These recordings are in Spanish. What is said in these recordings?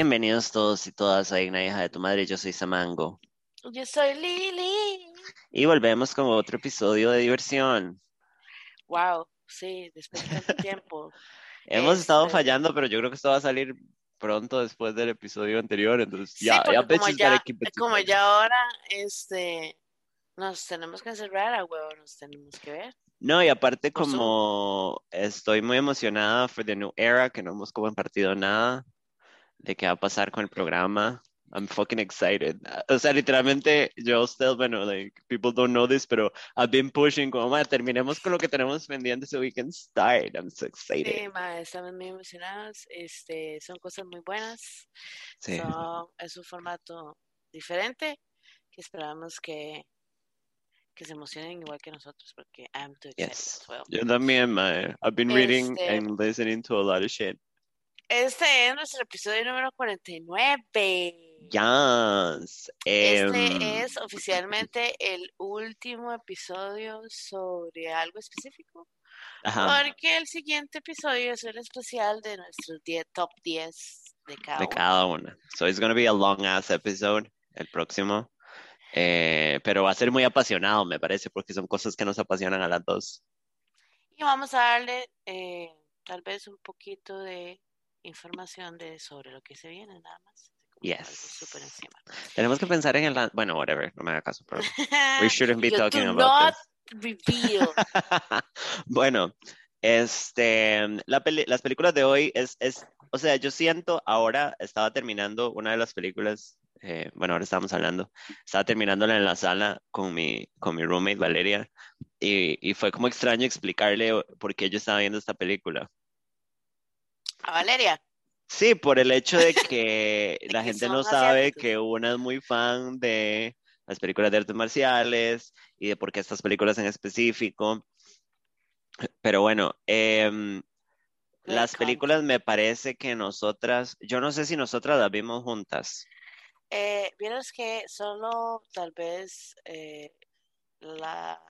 Bienvenidos todos y todas a Digna Hija de tu Madre. Yo soy Samango. Yo soy Lili. Y volvemos con otro episodio de diversión. Wow, sí, después de tanto tiempo. Hemos estado Este- fallando, pero yo creo que esto va a salir pronto después del episodio anterior. Entonces, Sí, ya, ya como ya, como ya ahora, este, nos tenemos que encerrar a huevo, nos tenemos que ver. No, y aparte, como estoy muy emocionada for the new era, que no hemos compartido nada de qué va a pasar con el programa. I'm fucking excited. O sea, literalmente, yo still, bueno, like, people don't know this, pero I've been pushing, como, "Ma, terminemos con lo que tenemos pendiente so we can start. I'm so excited. Sí, ma, estamos muy emocionados, este, son cosas muy buenas, Sí. son, es un formato diferente que esperamos que, que se emocionen igual que nosotros, porque I'm too excited Yes. as well. Yo también, ma. I've been reading Este- and listening to a lot of shit. Este es nuestro episodio número 49. Yes. Em, Este es oficialmente el último episodio sobre algo específico, ajá, porque el siguiente episodio es un especial de nuestros 10 top 10 de cada de cada una. So it's gonna be a long ass episode, el próximo. Eh, pero va a ser muy apasionado, me parece, porque son cosas que nos apasionan a las dos. Y vamos a darle eh, tal vez un poquito de información de sobre lo que se viene, nada más. Yes. Tenemos que pensar en el... Bueno, whatever, no me haga caso, pero... We shouldn't be talking do about not this. reveal. Bueno, este, la peli- las películas de hoy es, es, o sea, yo siento ahora, estaba terminando una de las películas, eh, bueno, ahora estamos hablando, estaba terminándola en la sala con mi, con mi roommate Valeria, y, y fue como extraño explicarle por qué yo estaba viendo esta película. A Valeria. Sí, por el hecho de que De la que gente no sabe asiáticos. que una es muy fan de las películas de artes marciales y de por qué estas películas en específico. Pero bueno, em, las películas me parece que nosotras, yo no sé si nosotras las vimos juntas. Eh, vieras que solo tal vez eh, la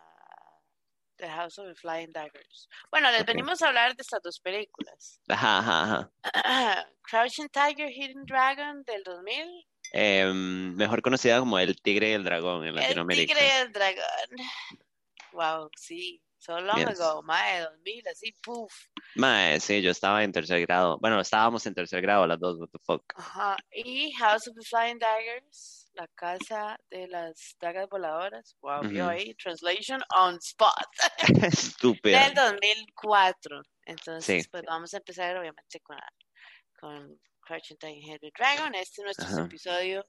The House of the Flying Daggers. Bueno, les venimos a hablar de estas dos películas. Ajá, ajá, ajá. Crouching Tiger, Hidden Dragon del 2000. Em, mejor conocida como El Tigre y el Dragón en El Latinoamérica. Tigre y el Dragón. Wow, sí. So long Yes. ago, de 2000, así, puff. Mae, sí, yo estaba en tercer grado. Bueno, estábamos en tercer grado las dos, what the fuck. Ajá. Y House of the Flying Daggers, la casa de las dagas voladoras. Wow, vio ahí, translation on spot. Estúpida. Del 2004. Entonces, Sí. pues vamos a empezar obviamente con, con Crouching Tiger, Hidden Dragon. Este es nuestro Ajá. episodio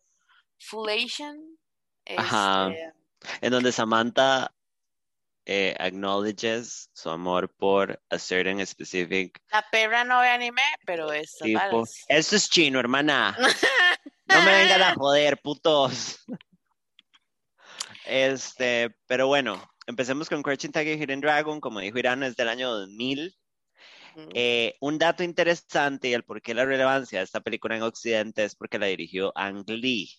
Fullation. Ajá. Este, en donde Samantha eh, acknowledges su amor por a certain specific la perra no ve anime, pero tipo. varas. Esto es chino, hermana. No me vengan a joder, putos. Este, pero bueno, empecemos con Crouching Tiger, Hidden Dragon. Como dijo Irán, es del año 2000. Ujú. Eh, un dato interesante y el por qué la relevancia de esta película en Occidente es porque la dirigió Ang Lee,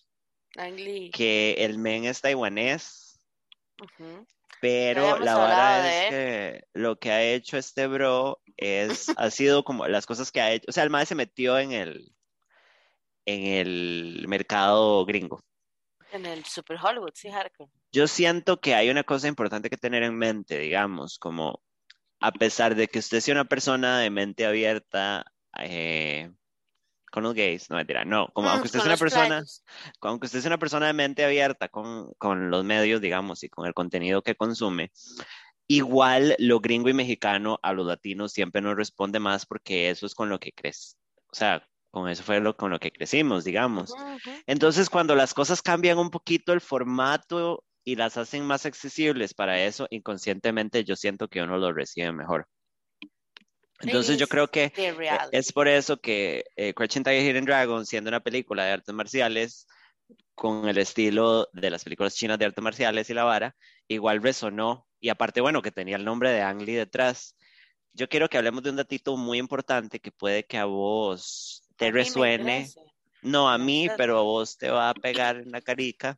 Ang Lee. que el men es taiwanés. Pero la verdad es que lo que ha hecho este bro es, ha sido como las cosas que ha hecho. O sea, el mae se metió en el, en el mercado gringo. En el Super Hollywood, sí, hardcore. Yo siento que hay una cosa importante que tener en mente, digamos, como a pesar de que usted sea una persona de mente abierta eh, con los gays, no mentira, no, como Mm, aunque usted sea una persona, aunque usted una persona de mente abierta con, con los medios, digamos, y con el contenido que consume, igual lo gringo y mexicano a los latinos siempre nos responde más porque eso es con lo que crees. O sea, con eso fue lo, con lo que crecimos, digamos. Entonces, cuando las cosas cambian un poquito el formato y las hacen más accesibles para eso, inconscientemente yo siento que uno lo recibe mejor. Entonces, yo creo que reality. es por eso que eh, Crouching Tiger, Hidden Dragon, siendo una película de artes marciales con el estilo de las películas chinas de artes marciales y la vara, igual resonó. Y aparte, bueno, que tenía el nombre de Ang Lee detrás. Yo quiero que hablemos de un datito muy importante que puede que a vos te A resuene. No a mí, pero a vos te va a pegar en la carica.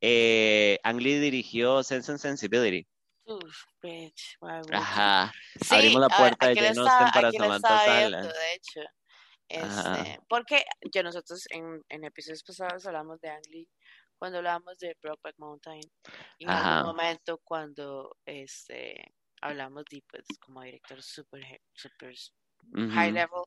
Eh, Ang Lee dirigió Sense and Sensibility. Uf, bitch? Ajá. Sí, Abrimos la puerta de Jane Austen para Samantha Sala. de hecho. Este, porque ya nosotros en, en episodios pasados hablamos de Ang Lee cuando hablamos de Brokeback Mountain y en algún momento cuando este hablamos de pues como director super super high level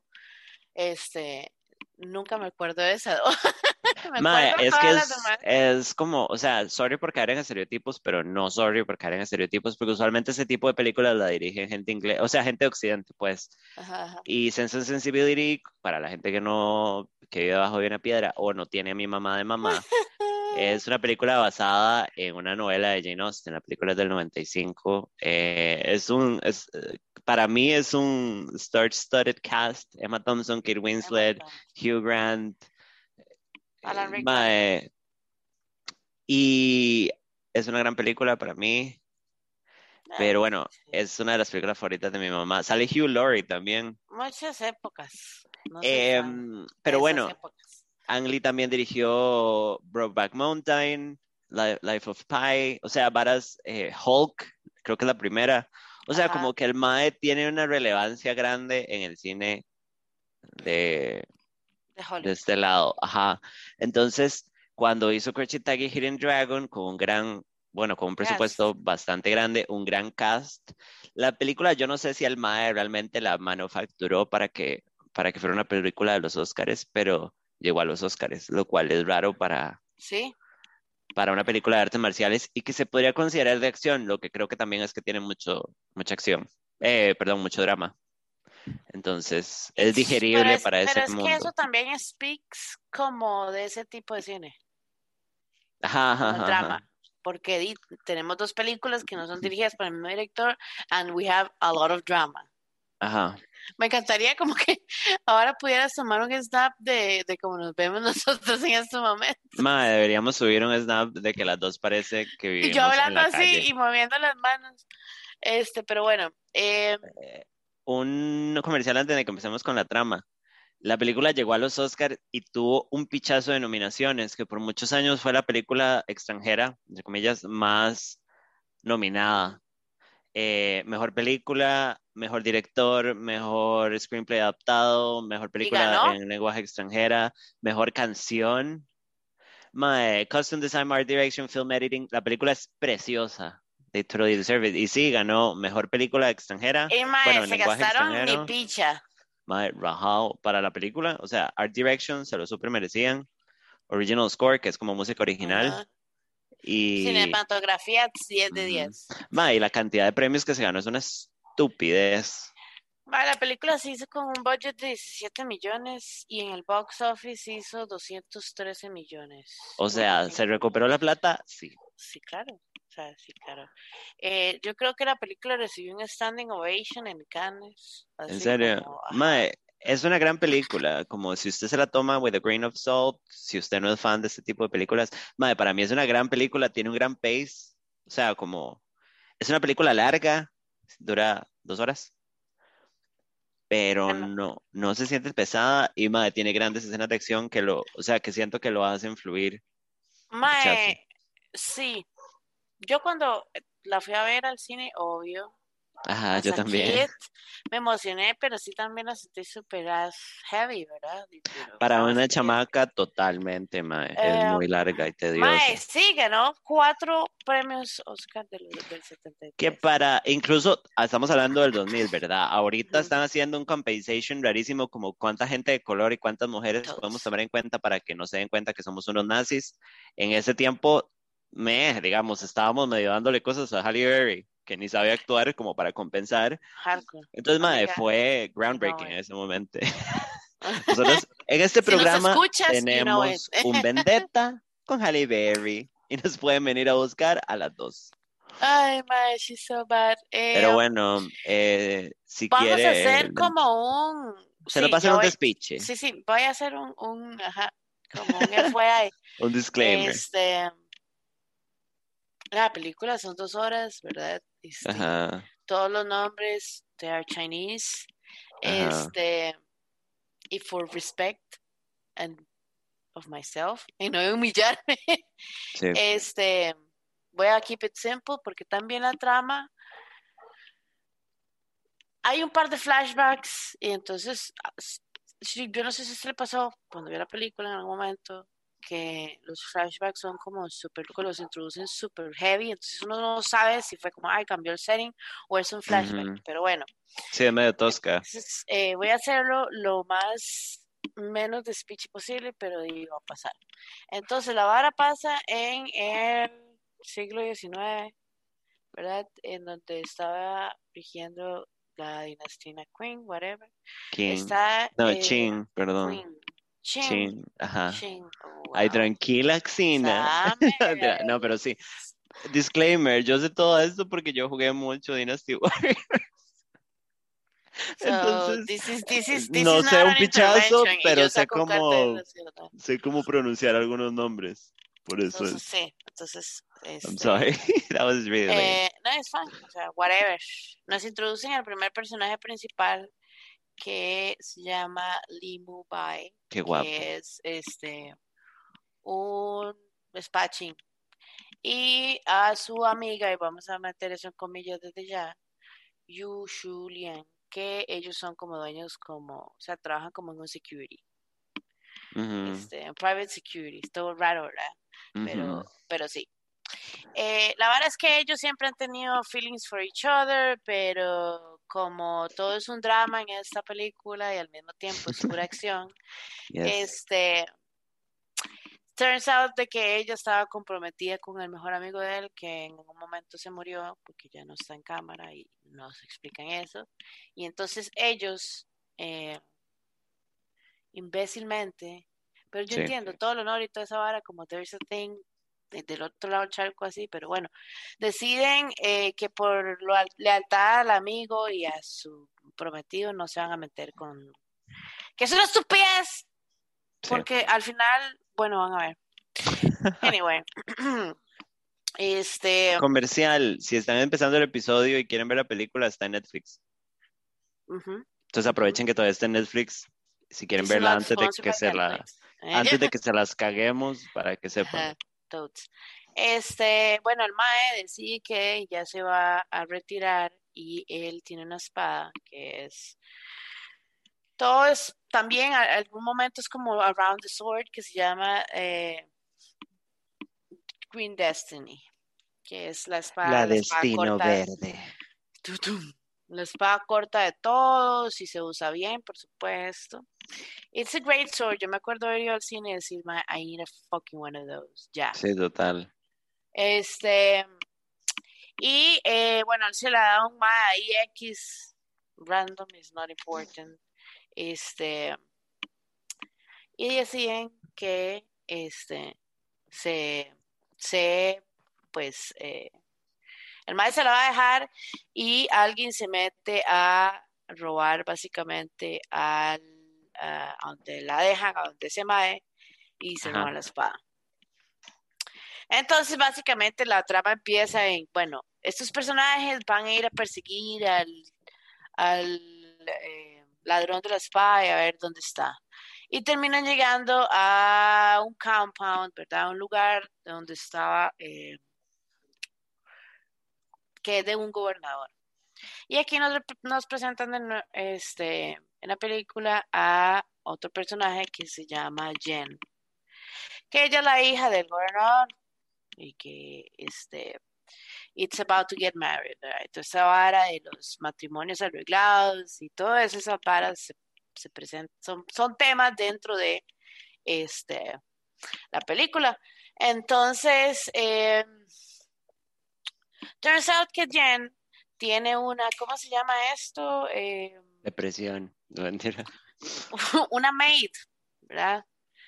este nunca me acuerdo de esa me acuerdo es que es, como, o sea, sorry por caer en estereotipos, pero no sorry por caer en estereotipos, porque usualmente ese tipo de películas la dirigen gente inglés, o sea, gente de occidente, pues. Ajá, ajá. Y Sense and Sensibility, para la gente que no, que vive bajo de una piedra o no tiene a mi mamá de mamá, es una película basada en una novela de Jane Austen, la película es del 95. Eh, es un, es, eh, para mí es un star-studded cast, Emma Thompson, Kate Winslet, Hugh Grant, Alan eh, Rickman. mae, y es una gran película para mí, pero bueno, es una de las películas favoritas de mi mamá. Sale Hugh Laurie también. muchas épocas no Em, pero bueno, épocas. Ang Lee también dirigió Brokeback Mountain, Li- Life of Pi, o sea, varas, eh, Hulk, creo que es la primera. O sea, Ajá. como que el Mae tiene una relevancia grande en el cine de, de de este lado. Ajá. Entonces, cuando hizo Crouching Tiger, Hidden Dragon, con un gran, bueno, con un presupuesto bastante grande, un gran cast, la película, yo no sé si el Mae realmente la manufacturó para que, para que fuera una película de los Oscars, pero llegó a los Oscars, lo cual es raro para, Sí, para una película de artes marciales y que se podría considerar de acción, lo que creo que también es que tiene mucho, mucha acción, eh, perdón, mucho drama. Entonces, es digerible pero es, para pero ese es mundo. que eso también speaks como de ese tipo de cine, Ajá, drama. ajá. Porque tenemos dos películas que no son dirigidas por el mismo director, and we have a lot of drama. Ajá. Me encantaría como que ahora pudieras tomar un snap de, de cómo nos vemos nosotros en este momento. Mae, deberíamos subir un snap de que las dos parece que Y vivimos yo en hablando la así calle. y moviendo las manos. Este, pero bueno, eh, Un comercial antes de que empecemos con la trama. La película llegó a los Oscars y tuvo un pichazo de nominaciones, que por muchos años fue la película extranjera, entre comillas, más nominada. Eh, mejor película, mejor director, mejor screenplay adaptado, mejor película en lenguaje extranjera, mejor canción. Mae, costume design, art direction, film editing. La película es preciosa. They totally deserve it. Y sí, ganó mejor película extranjera. y mae, bueno, en se lenguaje gastaron ni picha. Mae, rajado para la película. O sea, art direction se lo super merecían. Original score, que es como música original. Y, Cinematografía 10 de Ujú. 10. mae, y la cantidad de premios que se ganó es una estupidez. Mae, la película se hizo con un budget de 17 millones y en el box office hizo 213 millones. O sea, ¿se recuperó la plata? Sí. Sí, claro. O sea, sí, claro. Eh, yo creo que la película recibió un standing ovation en Cannes. En serio. como. Mae, es una gran película. Como si usted se la toma with a grain of salt, si usted no es fan de este tipo de películas. Mae, para mí es una gran película, tiene un gran pace. O sea, como. Es una película larga, dura dos horas. Pero no, no se siente pesada y mae, tiene grandes escenas de acción que lo, o sea, que siento que lo hacen fluir. Mae, sí. Yo cuando la fui a ver al cine, obvio, Ajá, yo también. kid, me emocioné, pero sí también la sentí super as heavy, ¿verdad? Pero Para una chamaca, totalmente, mae. Es Eh, muy larga y tediosa. Mae, sí, ganó cuatro premios Oscar del, del 73. Que para, incluso ah, estamos hablando del 2000, ¿verdad? Ahorita están haciendo un compensation rarísimo, como cuánta gente de color y cuántas mujeres Todos. podemos tomar en cuenta para que no se den cuenta que somos unos nazis. En ese tiempo, me, digamos, estábamos medio dándole cosas a Halle Berry, que ni sabía actuar como para compensar. Hardcore. Entonces, Amiga, fue groundbreaking know en ese momento. Nosotros en este Si nos programa escuchas, you know tenemos un vendetta con Halle Berry y nos pueden venir a buscar a las dos. Ay, mae, she's so bad. Eh, Pero bueno, eh, si vamos quiere, a hacer como un... se nos sí, va a hacer yo un voy- despiche, Sí, sí, voy a hacer un, un ajá, como un FYI. un disclaimer. Este, la película son dos horas, ¿verdad? Este, Ajá, todos los nombres, they are Chinese. Ajá. Este, y for respect and of myself, y no humillarme, sí. este, voy a keep it simple porque también la trama hay un par de flashbacks y entonces yo no sé si se le pasó cuando vio la película en algún momento que los flashbacks son como súper, los introducen súper heavy, entonces uno no sabe si fue como, ay, cambió el setting o es un flashback, pero bueno. Sí, es medio tosca. Entonces, eh, voy a hacerlo lo más menos de speech posible, pero iba a pasar. Entonces, la vara pasa en el siglo XIX, ¿verdad? En donde estaba rigiendo la dinastía Queen, whatever. King. Está No, eh, Chin, perdón. Queen. Chin. Chin, ajá. Chin. Oh, Ay, tranquila, Xina. No, pero sí. Disclaimer, yo sé todo esto porque yo jugué mucho Dynasty Warriors. So, Entonces, this is, this is, this no is sé un pichazo, pero sé cómo- sé cómo pronunciar algunos nombres. Por eso Entonces, es. sí, entonces, I'm este, sorry. That was really. Eh, no, es fine, o sea, whatever. Nos introducen al primer personaje principal que se llama Lee Bai, Qué guapo. que es este un despachín. Y a su amiga, y vamos a meter eso en comillas desde ya, Yu Shu Lian, que ellos son como dueños como, o sea, trabajan como en un security, este, en private security, es todo raro, ¿verdad? pero, pero sí. Eh, la verdad es que ellos siempre han tenido feelings for each other, pero como todo es un drama en esta película y al mismo tiempo es pura acción, Yes. este, turns out de que ella estaba comprometida con el mejor amigo de él, que en un momento se murió porque ya no está en cámara y nos explican eso. Y entonces ellos, eh, imbécilmente, pero yo Sí. entiendo todo el honor y toda esa vara, como there's a thing del otro lado del charco así, pero bueno, deciden eh, que por lo, lealtad al amigo y a su prometido no se van a meter con... Que es una estupidez, Sí. porque al final, bueno, van a ver. Anyway, este, Comercial, si están empezando el episodio y quieren ver la película, está en Netflix. Entonces aprovechen que todavía está en Netflix. Si quieren verla not antes de que se la. Eh, antes de que se las caguemos para que sepan. Totes. Este, bueno, el Mae decide que ya se va a retirar y él tiene una espada que es todo es también a- algún momento es como Around the Sword que se llama eh, Green Destiny, que es la espada, La la destino verde. tutum, la espada corta de todos y se usa bien, por supuesto. It's a great sword. Yo me acuerdo de ir al cine y decir, "Man, I need a fucking one of those. Ya. Sí, total. Este, y eh, bueno, él se la da un MA X, random, is not important. Este, y deciden que este se, se pues, eh, el mae se la va a dejar y alguien se mete a robar básicamente al, a donde la dejan, a donde se mae, y se roban la espada. Entonces, básicamente la trama empieza en, bueno, estos personajes van a ir a perseguir al, al eh, ladrón de la espada y a ver dónde está. Y terminan llegando a un compound, ¿verdad? Un lugar donde estaba, eh, que es de un gobernador. Y aquí nos, nos presentan este, en la película a otro personaje que se llama Jen, que ella es la hija del gobernador y que este it's about to get married. Entonces esa vara de los matrimonios arreglados y todas esas varas se, se presentan, son, son temas dentro de este la película. Entonces, eh, turns out que Jen tiene una, ¿cómo se llama esto? Eh, Depresión. No, mentira. una maid, ¿verdad?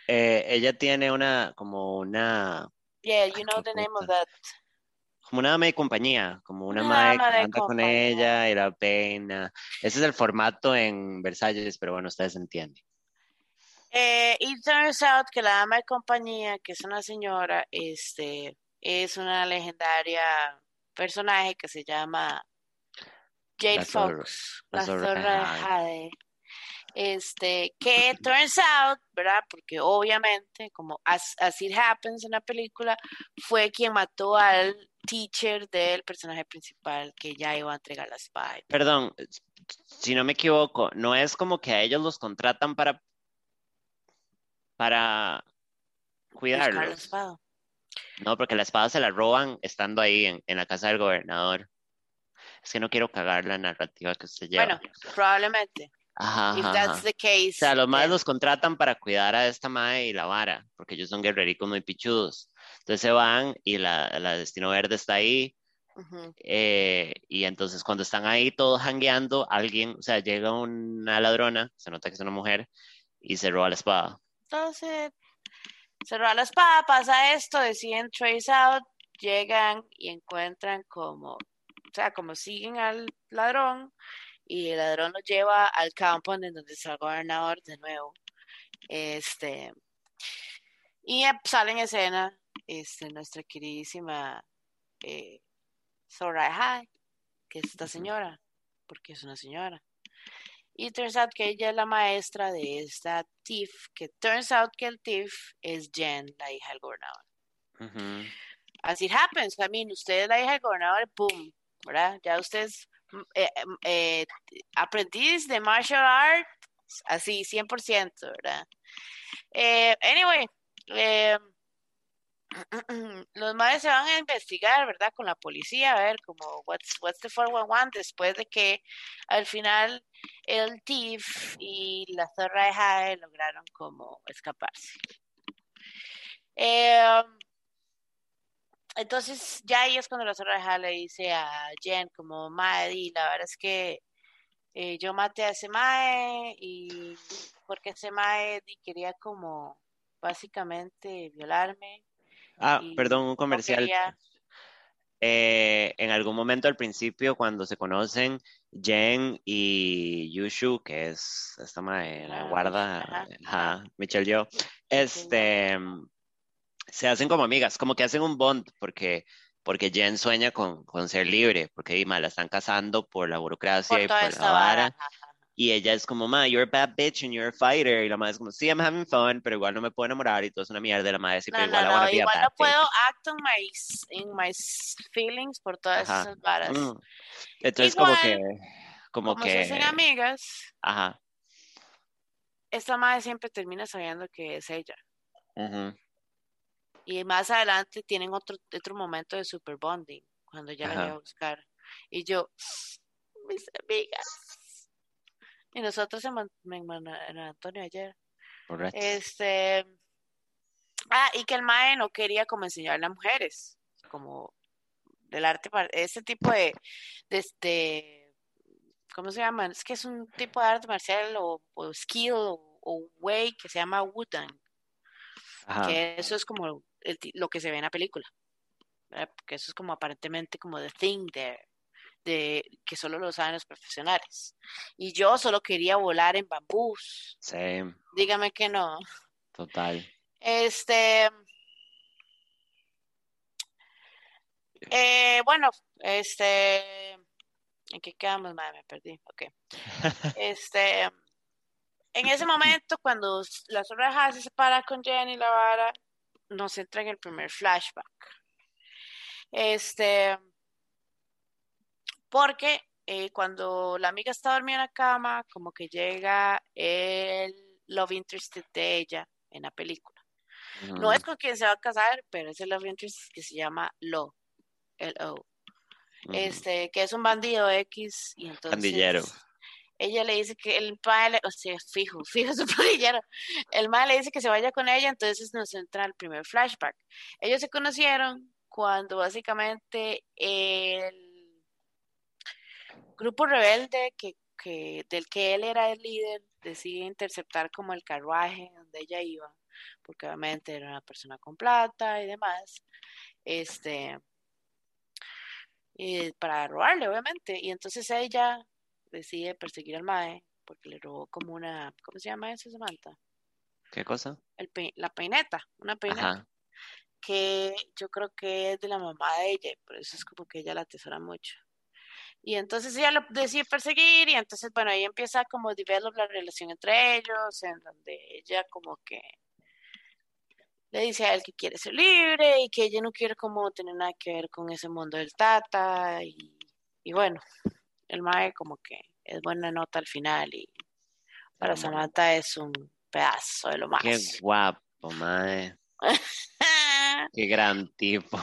Eh, ella tiene una, como una, Yeah, you Ay, know the name of puta. that. como una ama de compañía, como una Una madre ama que de anda con ella y la peina. Ese es el formato en Versalles, pero bueno, ustedes entienden. Eh, y turns out que la dama de compañía, que es una señora, este, es una legendaria personaje que se llama Jade La zorra- Fox, la la zorra zorra de Jade. Jade. Este, que turns out, ¿verdad? Porque obviamente, como as, as it happens en la película, fue quien mató al teacher del personaje principal que ya iba a entregar la espada. Perdón, si no me equivoco, no es como que a ellos los contratan para, para cuidarlos. No, porque la espada se la roban estando ahí en, en, la casa del gobernador. Es que no quiero cagar la narrativa que usted lleva. Bueno, probablemente. Ajá, ajá, O sea, los madres los contratan para cuidar a esta madre y la vara, porque ellos son guerrericos muy pichudos. Entonces se van y la, la Destino Verde está ahí. eh, y entonces cuando están ahí todos hangueando, alguien, o sea, llega una ladrona, se nota que es una mujer, y se roba la espada. Entonces, se roba la espada, pasa esto, deciden trace out, llegan y encuentran como, o sea, como siguen al ladrón, y el ladrón lo lleva al campo en donde está el gobernador de nuevo. Este, y sale en escena este, nuestra queridísima eh, Soraya que es esta señora, porque es una señora. Y turns out que ella es la maestra de esta Tiff, que turns out que el Tiff es Jen, la hija del gobernador. Así happens, I mean, usted es la hija del gobernador, boom, ¿verdad? Ya ustedes eh, eh, aprendiz de martial arts, así, 100%, ¿verdad? Eh, anyway, eh, los madres se van a investigar, ¿verdad? Con la policía, a ver como what's, what's the 411 después de que al final el TIF y la zorra de Jade lograron como escaparse. Eh, entonces ya ahí es cuando la zorra le dice a Jen como, Mae, la verdad es que eh, yo maté a ese Mae y porque ese Mae quería como básicamente violarme. Ah, perdón, un comercial. Eh, en algún momento al principio, cuando se conocen, Jen y Yushu, que es esta mae, la guarda, ajá, Michelle yo, este, se hacen como amigas, como que hacen un bond, porque, porque Jen sueña con, con ser libre, porque Dima la están casando por la burocracia y por la vara. Y ella es como, ma, you're a bad bitch and you're a fighter. Y la madre es como, sí, I'm having fun, pero igual no me puedo enamorar y todo es una mierda. La madre sí, pero igual no, no, igual no puedo act on my, in my feelings por todas esas varas. Mm. Entonces, como que. Como, como que. Se hacen amigas. Ajá. Esta madre siempre termina sabiendo que es ella. Uh y más adelante tienen otro, otro momento de super bonding, cuando ya la a buscar. Y yo, mis amigas. Y nosotros en, en, Antonio ayer. Este. Ah, y que el Mae no quería como enseñarle a mujeres, como del arte, ese tipo de, de, este, ¿cómo se llama? Es que es un tipo de arte marcial o, skill o, way que se llama Wudang. Que eso es como lo que se ve en la película. Porque eso es como aparentemente como the thing there, de que solo lo saben los profesionales. Y yo solo quería volar en bambús. Sí. Dígame que no. Total. Este. Eh, bueno, este. ¿En qué quedamos? Madre, me perdí. Ok. Este. En ese momento, cuando la orejas se separa con Jenny la vara, nos entra en el primer flashback. Este, porque eh, cuando la amiga está dormida en la cama, como que llega el love interest de ella en la película. No es con quien se va a casar, pero es el love interest que se llama Lo, el O. Este, que es un bandido X y entonces Bandillero ella le dice que el padre, o sea, fijo, fijo su padrillero, el mal le dice que se vaya con ella, entonces nos entra el primer flashback. Ellos se conocieron cuando básicamente el grupo rebelde que, que, del que él era el líder decide interceptar como el carruaje donde ella iba, porque obviamente era una persona con plata y demás, este, y para robarle, obviamente, y entonces ella decide perseguir al Mae porque le robó como una, ¿cómo se llama eso, Samantha? ¿Qué cosa? El la peineta, una peineta. Que yo creo que es de la mamá de ella, por eso es como que ella la atesora mucho. Y entonces ella lo decide perseguir y entonces, bueno, ahí empieza como develop la relación entre ellos, en donde ella como que le dice a él que quiere ser libre y que ella no quiere como tener nada que ver con ese mundo del tata y, y bueno, el mae como que es buena nota al final y para Samantha es un pedazo de lo más. Qué guapo, mae. Qué gran tipo.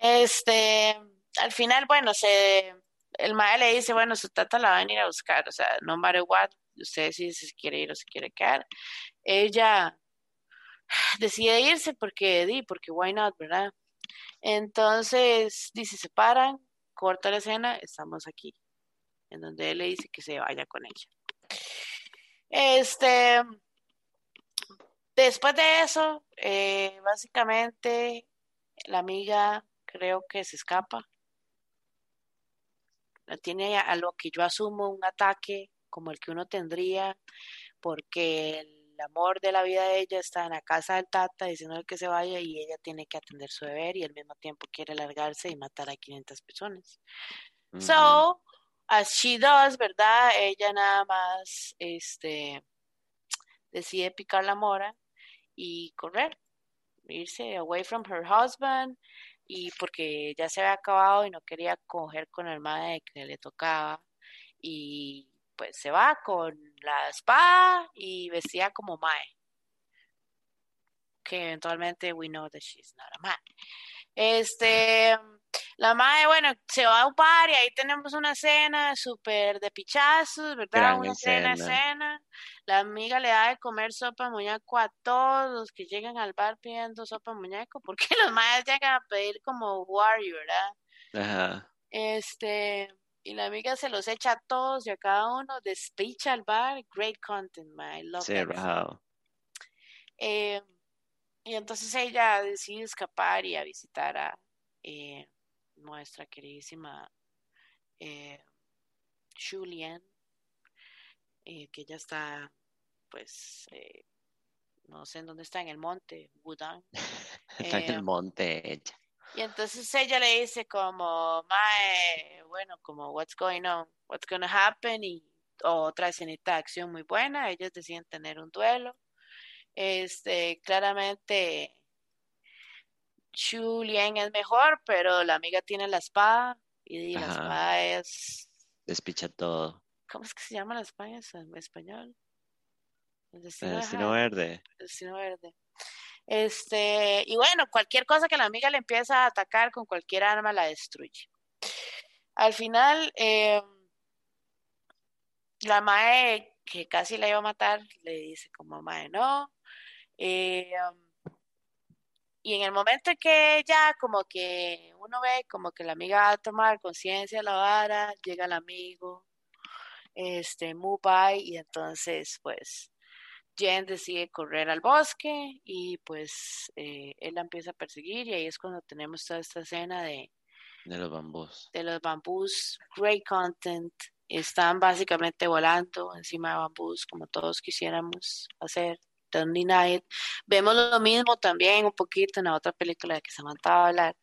Este, al final, bueno, se, el mae le dice, bueno, su tata la va a venir a buscar, o sea, no matter what, usted decide si se quiere ir o se quiere quedar. Ella decide irse porque, di, porque why not, ¿verdad? Entonces, dice, se paran, corta la escena, estamos aquí, en donde él le dice que se vaya con ella. Este, después de eso, eh, básicamente, la amiga creo que se escapa. La tiene a lo que yo asumo un ataque como el que uno tendría, porque el amor de la vida de ella está en la casa del Tata diciendo que se vaya y ella tiene que atender su deber y al mismo tiempo quiere largarse y matar a 500 personas. So, as she does, ¿verdad? Ella nada más este, decide picar la mora y correr, irse away from her husband y porque ya se había acabado y no quería coger con el madre que le tocaba y pues se va con la espada y vestía como Mae. Que eventualmente we know that she's not a Mae. Este, la Mae, bueno, se va a un bar y ahí tenemos una escena súper de pichazos, ¿verdad? una escena. escena. La amiga le da de comer sopa de muñeco a todos los que llegan al bar pidiendo sopa de muñeco, porque los Maes llegan a pedir como warrior, ¿verdad? Ajá. Este, y la amiga se los echa a todos y a cada uno, despicha al bar, great content, my love sí, eh, y entonces ella decide escapar y a visitar a eh, nuestra queridísima eh, Julian, eh, que ella está, pues, no sé en dónde está, en el monte, Wudan. está en el monte ella. Y entonces ella le dice como, mae, bueno, como, what's going on, what's going to happen, y otra escenita de acción muy buena, ellos deciden tener un duelo. Este, claramente, Julian es mejor, pero la amiga tiene la espada, y la espada es... Despicha todo. ¿Cómo es que se llama la espada en español? El destino, verde. El destino verde. Este, y bueno, cualquier cosa que la amiga le empieza a atacar con cualquier arma la destruye. Al final, eh, la Mae, que casi la iba a matar, le dice como Mae, no. Eh, y en el momento en que ya como que uno ve como que la amiga va a tomar conciencia de la vara, llega el amigo, este, by y entonces pues Jen decide correr al bosque y pues eh, él la empieza a perseguir y ahí es cuando tenemos toda esta escena de... De los bambús. De los bambús, great content. Están básicamente volando encima de bambús como todos quisiéramos hacer. Deny it. Vemos lo mismo también un poquito en la otra película de que se va a hablar.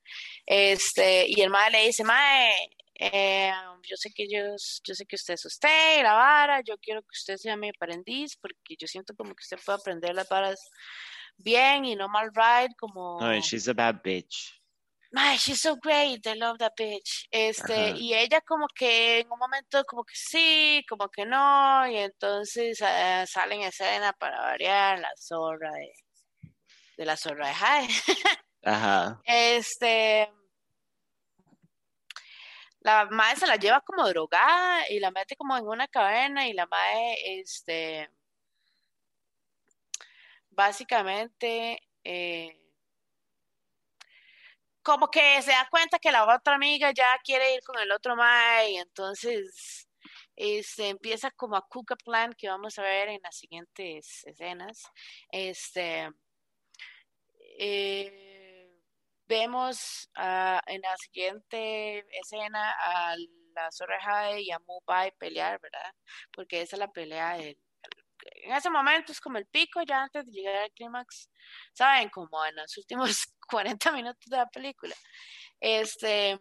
Este, y el madre le dice, mae, eh, yo sé que yo, yo sé que usted es usted, la vara, yo quiero que usted sea mi aprendiz porque yo siento como que usted puede aprender las varas bien y no mal ride como... No, she's a bad bitch. My, she's so great, I love that bitch. Este, y ella como que en un momento como que sí, como que no, y entonces uh, sale en escena para variar la zorra de, de la zorra de Jai. Ajá. Este, la madre se la lleva como drogada y la mete como en una cadena y la madre, este, básicamente, eh, como que se da cuenta que la otra amiga ya quiere ir con el otro madre y entonces este, empieza como a cook a plan que vamos a ver en las siguientes escenas. Este, eh, Vemos en la siguiente escena a la Zorra y a Mubai pelear, ¿verdad? Porque esa es la pelea del en ese momento es como el pico ya antes de llegar al clímax, ¿saben? Como en los últimos 40 minutos de la película. Este.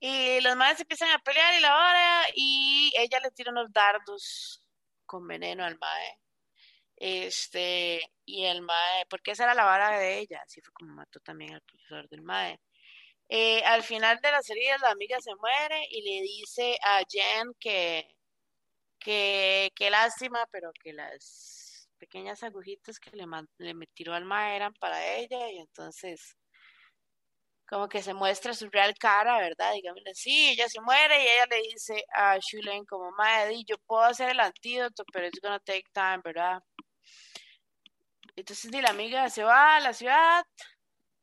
Y los madres empiezan a pelear y la hora, y ella le tira unos dardos con veneno al mae. Este, y el MAE, porque esa era la vara de ella, así fue como mató también al profesor del MAE. Eh, al final de la serie la amiga se muere y le dice a Jen que, que, que lástima, pero que las pequeñas agujitas que le, le tiró al ma eran para ella y entonces como que se muestra su real cara, ¿verdad? Dígame, sí, ella se muere y ella le dice a Shulen como, madre, yo puedo hacer el antídoto, pero it's gonna take time, ¿verdad? Entonces, la amiga se va a la ciudad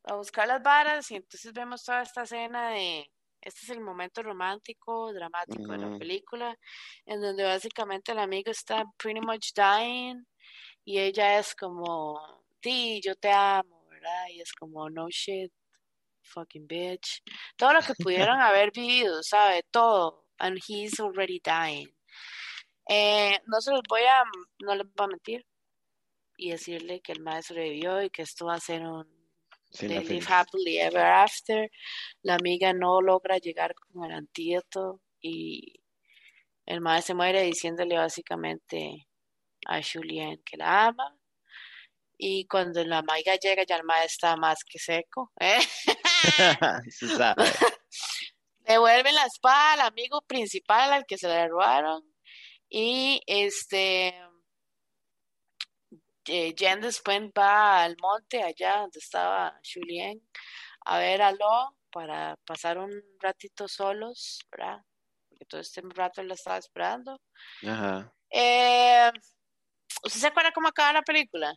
a buscar las varas y entonces vemos toda esta escena de, este es el momento romántico, dramático de la película, en donde básicamente el amigo está pretty much dying y ella es como, sí, yo te amo, ¿verdad? Y es como, no shit, fucking bitch. Todo lo que pudieron haber vivido, ¿sabe? Todo. And he's already dying. Eh, no se los voy a, no les voy a mentir y decirle que el maestro sobrevivió y que esto va a ser un live happily ever after. La amiga no logra llegar con el antídoto y el maestro se muere diciéndole básicamente a Julien que la ama. Y cuando la amiga llega ya el maestro está más que seco. ¿eh? Devuelven la espada al amigo principal al que se le robaron. Y este eh, Jen después va al monte allá donde estaba Julien a ver a Lo para pasar un ratito solos, ¿verdad? Porque todo este rato la estaba esperando. Ajá. Eh, ¿Usted se acuerda cómo acaba la película?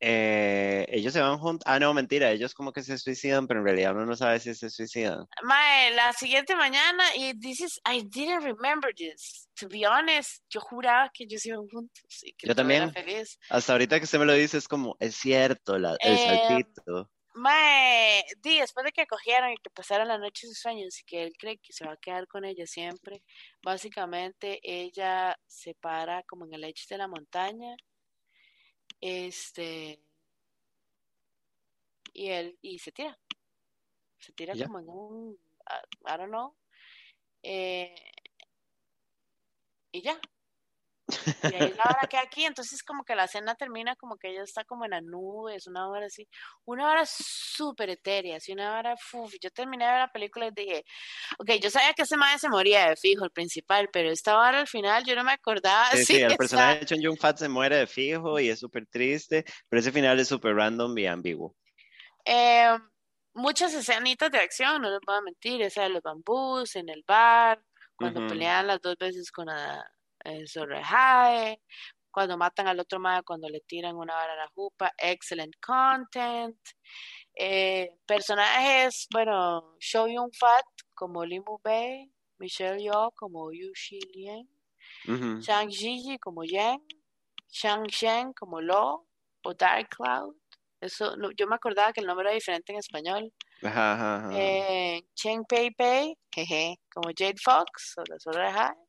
Eh, ellos se van juntos. Ah, no, mentira, ellos como que se suicidan, pero en realidad uno no sabe si se suicidan. Mae, la siguiente mañana, y this I didn't remember this. To be honest, yo juraba que ellos iban juntos. yo también. Hasta ahorita que usted me lo dice, es como, es cierto, la, el eh, saltito. Mae, di, después de que cogieron y que pasaron la noche sus sueños y que él cree que se va a quedar con ella siempre, básicamente ella se para como en el edge de la montaña este. Y él, y se tira. Se tira como en un. I, don't know. Eh, y ya. Y ahí la hora que aquí, entonces como que la cena termina como que ella está como en las nubes, una hora así, una hora súper etérea, así una hora, uf, yo terminé de ver la película y dije, ok, yo sabía que ese madre se moría de fijo, el principal, pero esta hora al final yo no me acordaba. Sí, sí, el personaje de Chon Jung Fat se muere de fijo y es súper triste, pero ese final es súper random y ambiguo. Eh, muchas escenitas de acción, no les voy a mentir, esa de los bambús, en el bar, cuando pelean las dos veces con la sobre High, cuando matan al otro mae, cuando le tiran una vara a la jupa, excellent content. Eh, personajes, bueno, Show Yun Fat como Limu Bei, Michelle Yeoh como Yu Shi Lien, Shang Ji como Yang, Shang Shen como Lo o Dark Cloud. Eso, yo me acordaba que el nombre era diferente en español. Eh, Cheng Pei Pei, jeje, como Jade Fox o la Sora High.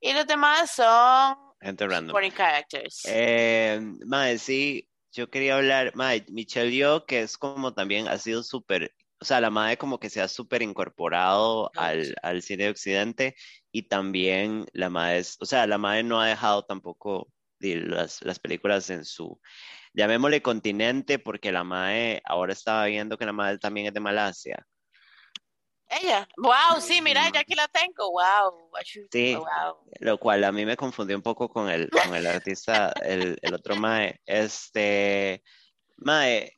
Y los demás son Gente random. characters. Eh, madre, sí, yo quería hablar, madre, Michelle Yeoh, que es como también ha sido súper, o sea, la madre como que se ha súper incorporado al, al, cine de Occidente y también la madre, es, o sea, la madre no ha dejado tampoco las, las películas en su, llamémosle continente, porque la madre, ahora estaba viendo que la madre también es de Malasia. Ella, wow, sí, mira, ya aquí la tengo, wow. Sí, lo cual a mí me confundió un poco con el, con el artista, el, el otro Mae. Este, Mae,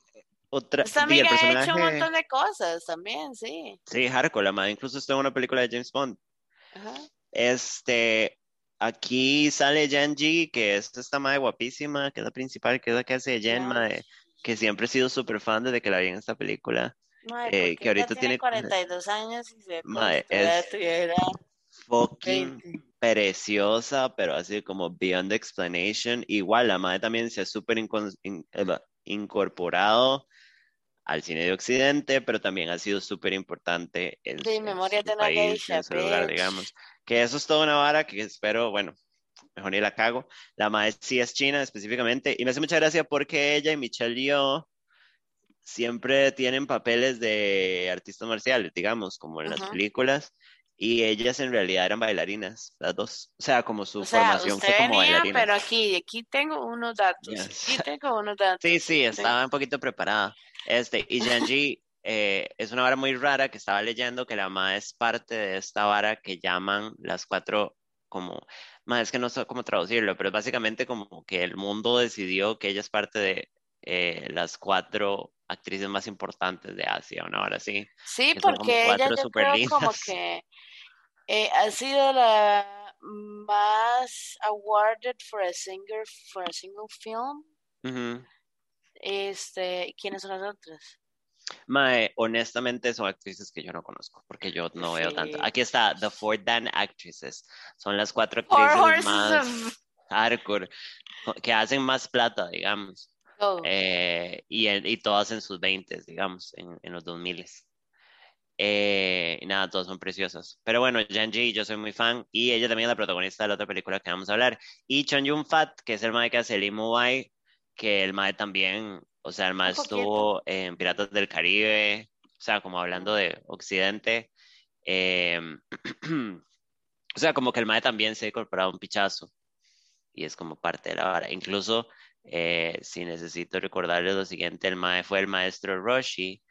otra. Esta amiga ha hecho un montón de cosas también, sí. Sí, hardcore, la Mae incluso está en una película de James Bond. Este, aquí sale Jen G, que es esta Mae guapísima, que es la principal, que es la que hace Jen, Mae, que siempre he sido súper fan desde que la vi en esta película eh, que ahorita tiene 42 años y se mae, es fucking preciosa, pero así como beyond explanation. Igual la madre también se ha súper incorporado al cine de Occidente, pero también ha sido súper importante en, sí, memoria de país, en su lugar, digamos. Que eso es toda una vara que espero, bueno, mejor ni la cago. La madre sí es china específicamente, y me hace mucha gracia porque ella y Michelle Yeoh siempre tienen papeles de artistas marciales, digamos, como en las películas, y ellas en realidad eran bailarinas, las dos. O sea, como su formación fue como bailarina. Pero aquí, aquí tengo unos datos. Aquí tengo unos datos. Sí, sí, estaba un poquito preparada. Este, y Janji, eh, es una vara muy rara que estaba leyendo que la madre es parte de esta vara que llaman las cuatro como, más es que no sé cómo traducirlo, pero es básicamente como que el mundo decidió que ella es parte de eh, las cuatro actrices más importantes de Asia, una hora así. Sí, porque ella yo creo como que eh, ha sido la más awarded for a singer for a single film. Este, ¿quiénes son las otras? Mae, honestamente son actrices que yo no conozco, porque yo no veo tanto. Aquí está, The Four Dan Actresses. Son las cuatro actrices más hardcore, que hacen más plata, digamos. Oh. Eh, y, y, todas en sus 20, digamos, en, en los 2000. Eh, nada, todas son preciosas. Pero bueno, Janji, yo soy muy fan y ella también es la protagonista de la otra película que vamos a hablar. Y Chon Yun Fat, que es el mae que hace Lee Bai, que el mae también, o sea, el mae estuvo en Piratas del Caribe, o sea, como hablando de Occidente. Em, o sea, como que el mae también se ha incorporado un pichazo y es como parte de la vara. Incluso eh, si necesito recordarles lo siguiente, el mae fue el maestro Roshi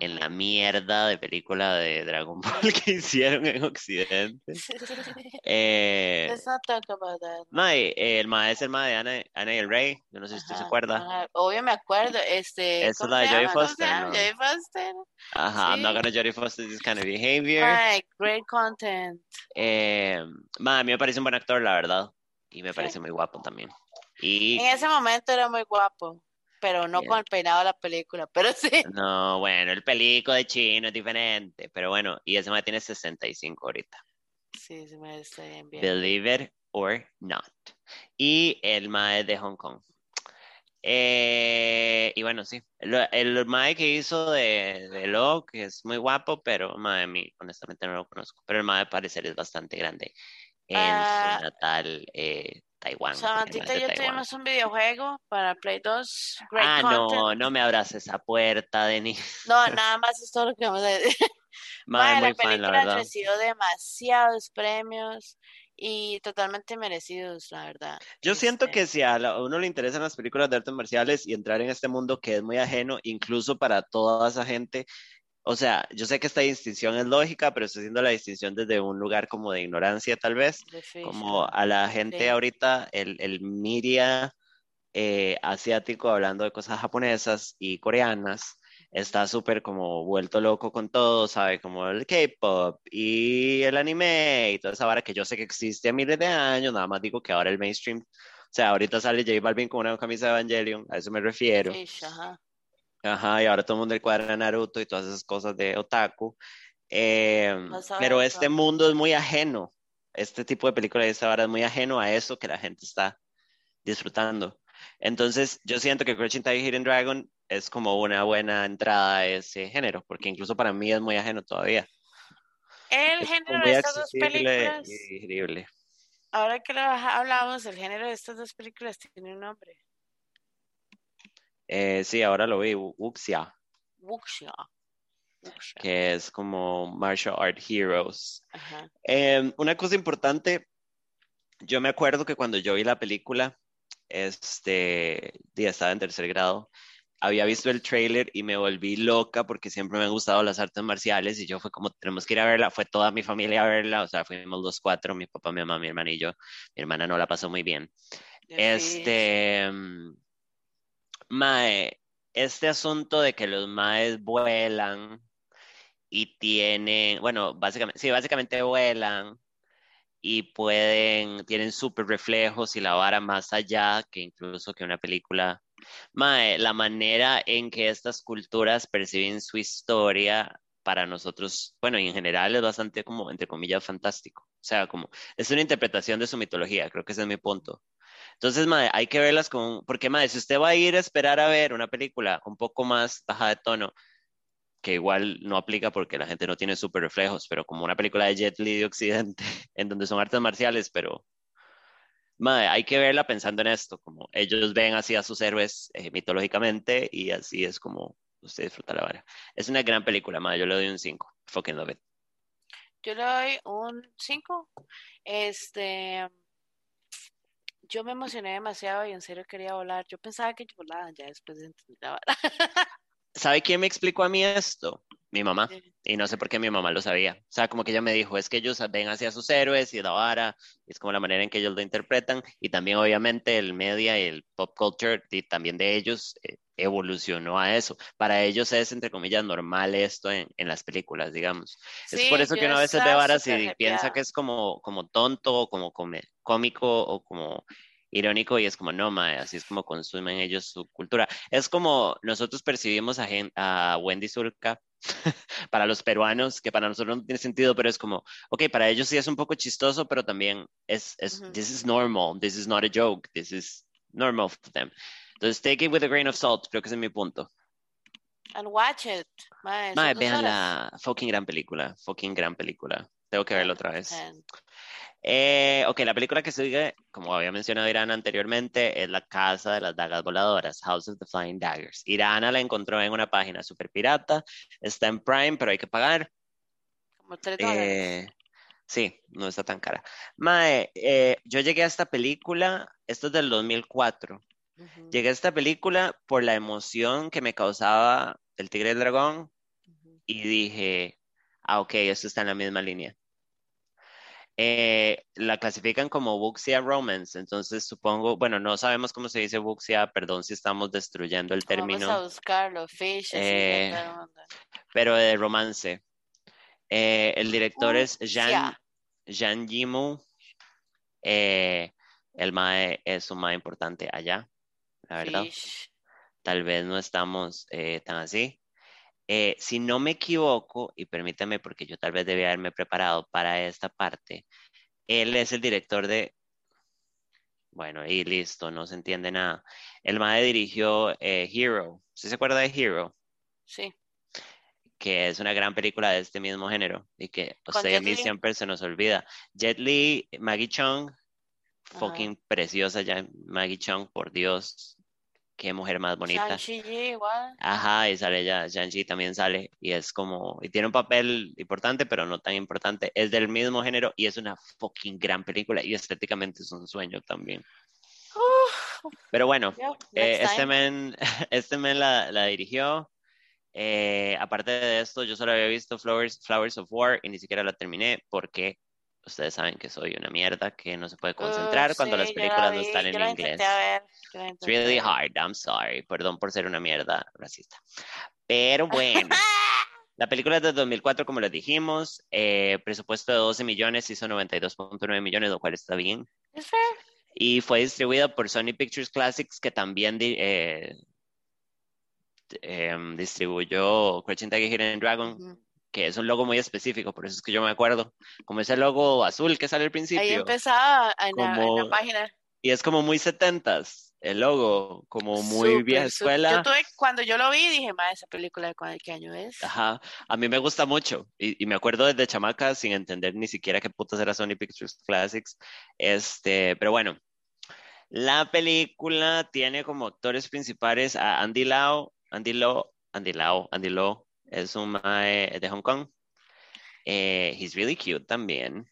en la mierda de película de Dragon Ball que hicieron en Occidente. eh, Let's not talk about that. Mae, el mae es el mae de Ana, Ana y el Rey. Yo no sé si usted se acuerda. Obvio me acuerdo. Este, es la de Jodie Foster. ¿no? Jodie Foster. Ajá, sí. I'm not gonna Jodie Foster this kind of behavior. Mae, great content. Eh, mae, a mí me parece un buen actor, la verdad. Y me sí. parece muy guapo también. Y... En ese momento era muy guapo pero no con el peinado de la película, pero sí. No, bueno, el pelico de chino es diferente, pero bueno, y ese me tiene 65 ahorita. Sí, se me está bien. Believe it or not. Y el mae de Hong Kong. Eh, y bueno, sí, el, el mae que hizo de, de Lo, que es muy guapo, pero mae, mí, honestamente no lo conozco, pero el mae parecer es bastante grande en uh, su natal eh, Taiwán. Samantita yo tuvimos un videojuego para Play 2. Great ah, content. no, no me abras esa puerta, Denis. No, nada más es todo lo que vamos a decir. Madre, la muy película fan, la ha recibido demasiados premios y totalmente merecidos, la verdad. Yo este... siento que si a, la, a, uno le interesan las películas de artes marciales y entrar en este mundo que es muy ajeno, incluso para toda esa gente, o sea, yo sé que esta distinción es lógica, pero estoy haciendo la distinción desde un lugar como de ignorancia, tal vez. Como a la gente sí. ahorita, el, el media eh, asiático hablando de cosas japonesas y coreanas, está súper como vuelto loco con todo, ¿sabe? Como el K-pop y el anime y toda esa vara que yo sé que existe a miles de años, nada más digo que ahora el mainstream, o sea, ahorita sale J Balvin con una camisa de Evangelion, a eso me refiero. Sí, ajá. Ajá, y ahora todo el mundo cuadra Naruto y todas esas cosas de otaku. Eh, no pero este mundo es muy ajeno. Este tipo de película de esta hora es muy ajeno a eso que la gente está disfrutando. Entonces, yo siento que Crouching Tiger, Hidden Dragon es como una buena entrada a ese género, porque incluso para mí es muy ajeno todavía. El es género de estas dos películas. Y. Ahora que lo hablamos, el género de estas dos películas tiene un nombre. Eh, sí, ahora lo vi, Wuxia. Wuxia. Que es como Martial Art Heroes. Eh, una cosa importante, yo me acuerdo que cuando yo vi la película, este, día estaba en tercer grado, había visto el trailer y me volví loca porque siempre me han gustado las artes marciales y yo fue como, tenemos que ir a verla, fue toda mi familia a verla, o sea, fuimos los cuatro, mi papá, mi mamá, mi hermana y yo. Mi hermana no la pasó muy bien. Sí. Mae, este asunto de que los maes vuelan y tienen, bueno, básicamente, sí, básicamente vuelan y pueden, tienen súper reflejos y la vara más allá que incluso que una película. Mae, la manera en que estas culturas perciben su historia para nosotros, bueno, y en general es bastante como, entre comillas, fantástico. O sea, como, es una interpretación de su mitología, creo que ese es mi punto. Entonces, madre, hay que verlas con, porque, madre, si usted va a ir a esperar a ver una película un poco más baja de tono, que igual no aplica porque la gente no tiene súper reflejos, pero como una película de Jet Li de Occidente, en donde son artes marciales, pero, madre, hay que verla pensando en esto, como ellos ven así a sus héroes eh, mitológicamente y así es como usted disfruta la vara. Es una gran película, madre, yo le doy un 5, fucking love it. Yo le doy un 5, este yo me emocioné demasiado y en serio quería volar. Yo pensaba que yo volaba ya después de entender la vara. ¿Sabe quién me explicó a mí esto? Mi mamá. Sí. Y no sé por qué mi mamá lo sabía. O sea, como que ella me dijo, es que ellos ven hacia sus héroes y la vara, es como la manera en que ellos lo interpretan. Y también, obviamente, el media y el pop culture y también de ellos eh, evolucionó a eso. Para ellos es, entre comillas, normal esto en, en las películas, digamos. es Sí, por eso que uno a veces ve varas y piensa que es como, como tonto o como cómico o como irónico y es como, no, mae, así es como consumen ellos su cultura. Es como nosotros percibimos a, a Wendy Zulka para los peruanos, que para nosotros no tiene sentido, pero es como, ok, para ellos sí es un poco chistoso, pero también es, es Ujú. this is normal, this is not a joke, this is normal for them. Entonces, take it with a grain of salt, creo que ese es mi punto. And watch it. Mae, Mae, vean la fucking gran película, fucking gran película. Tengo que verla otra vez. 100%. Eh, ok, la película que sigue, como había mencionado Irana anteriormente, es La Casa de las Dagas Voladoras, House of the Flying Daggers. Irana la encontró en una página super pirata, está en Prime, pero hay que pagar. Como tres dólares. Eh, sí, no está tan cara. Mae, eh, yo llegué a esta película, esto es del 2004. Llegué a esta película por la emoción que me causaba El Tigre y el Dragón y dije, ah, ok, esto está en la misma línea. Eh, la clasifican como Wuxia Romance, entonces supongo, bueno, no sabemos cómo se dice Wuxia, perdón si estamos destruyendo el Vamos a término, buscarlo. Fish, Eh, pero de romance. Eh, el director es Jan, Wuxia. Jan Yimou. Eh, el MAE es un MAE importante allá, la verdad. Fish. Tal vez no estamos eh, tan así. Eh, si no me equivoco, y permítame porque yo tal vez debía haberme preparado para esta parte, él es el director de... Bueno, y listo, no se entiende nada. El MAE dirigió eh, Hero. ¿Sí se acuerda de Hero? Sí. que es una gran película de este mismo género y que sea, a mí siempre se nos olvida. Jet Li, Maggie Chung, fucking preciosa ya, Maggie Chung, por Dios, qué mujer más bonita. Igual. Ajá, y sale ya, Shang-Chi también sale y es como, y tiene un papel importante, pero no tan importante. Es del mismo género y es una fucking gran película y estéticamente es un sueño también. Pero bueno, yeah, eh, este men, este men la, la dirigió. Eh, aparte de esto, yo solo había visto Flowers, Flowers of War y ni siquiera la terminé porque ustedes saben que soy una mierda que no se puede concentrar cuando sí, las la películas no están en inglés. ver, It's really hard, I'm sorry. Perdón por ser una mierda racista. Pero bueno, la película es de 2004, como les dijimos. eh, presupuesto de 12 millones, hizo 92.9 millones, lo cual está bien. Y fue distribuida por Sony Pictures Classics, que también eh, em, distribuyó Crouching Tiger, Hidden Dragon. Que es un logo muy específico, por eso es que yo me acuerdo. Como ese logo azul que sale al Ahí principio. empezaba en la, en la Como- página. Y es como muy setentas, el logo, como muy Súper, vieja escuela. Yo tuve, cuando yo lo vi, dije, ma, esa película de cuál- qué año es. Ajá, a mí me gusta mucho y, y me acuerdo desde chamaca sin entender ni siquiera qué putas era Sony Pictures Classics. Este, pero bueno, la película tiene como actores principales a Andy Lau, Andy Lau, Andy Lau, Andy Lau es un mae de Hong Kong. Eh, he's really cute también.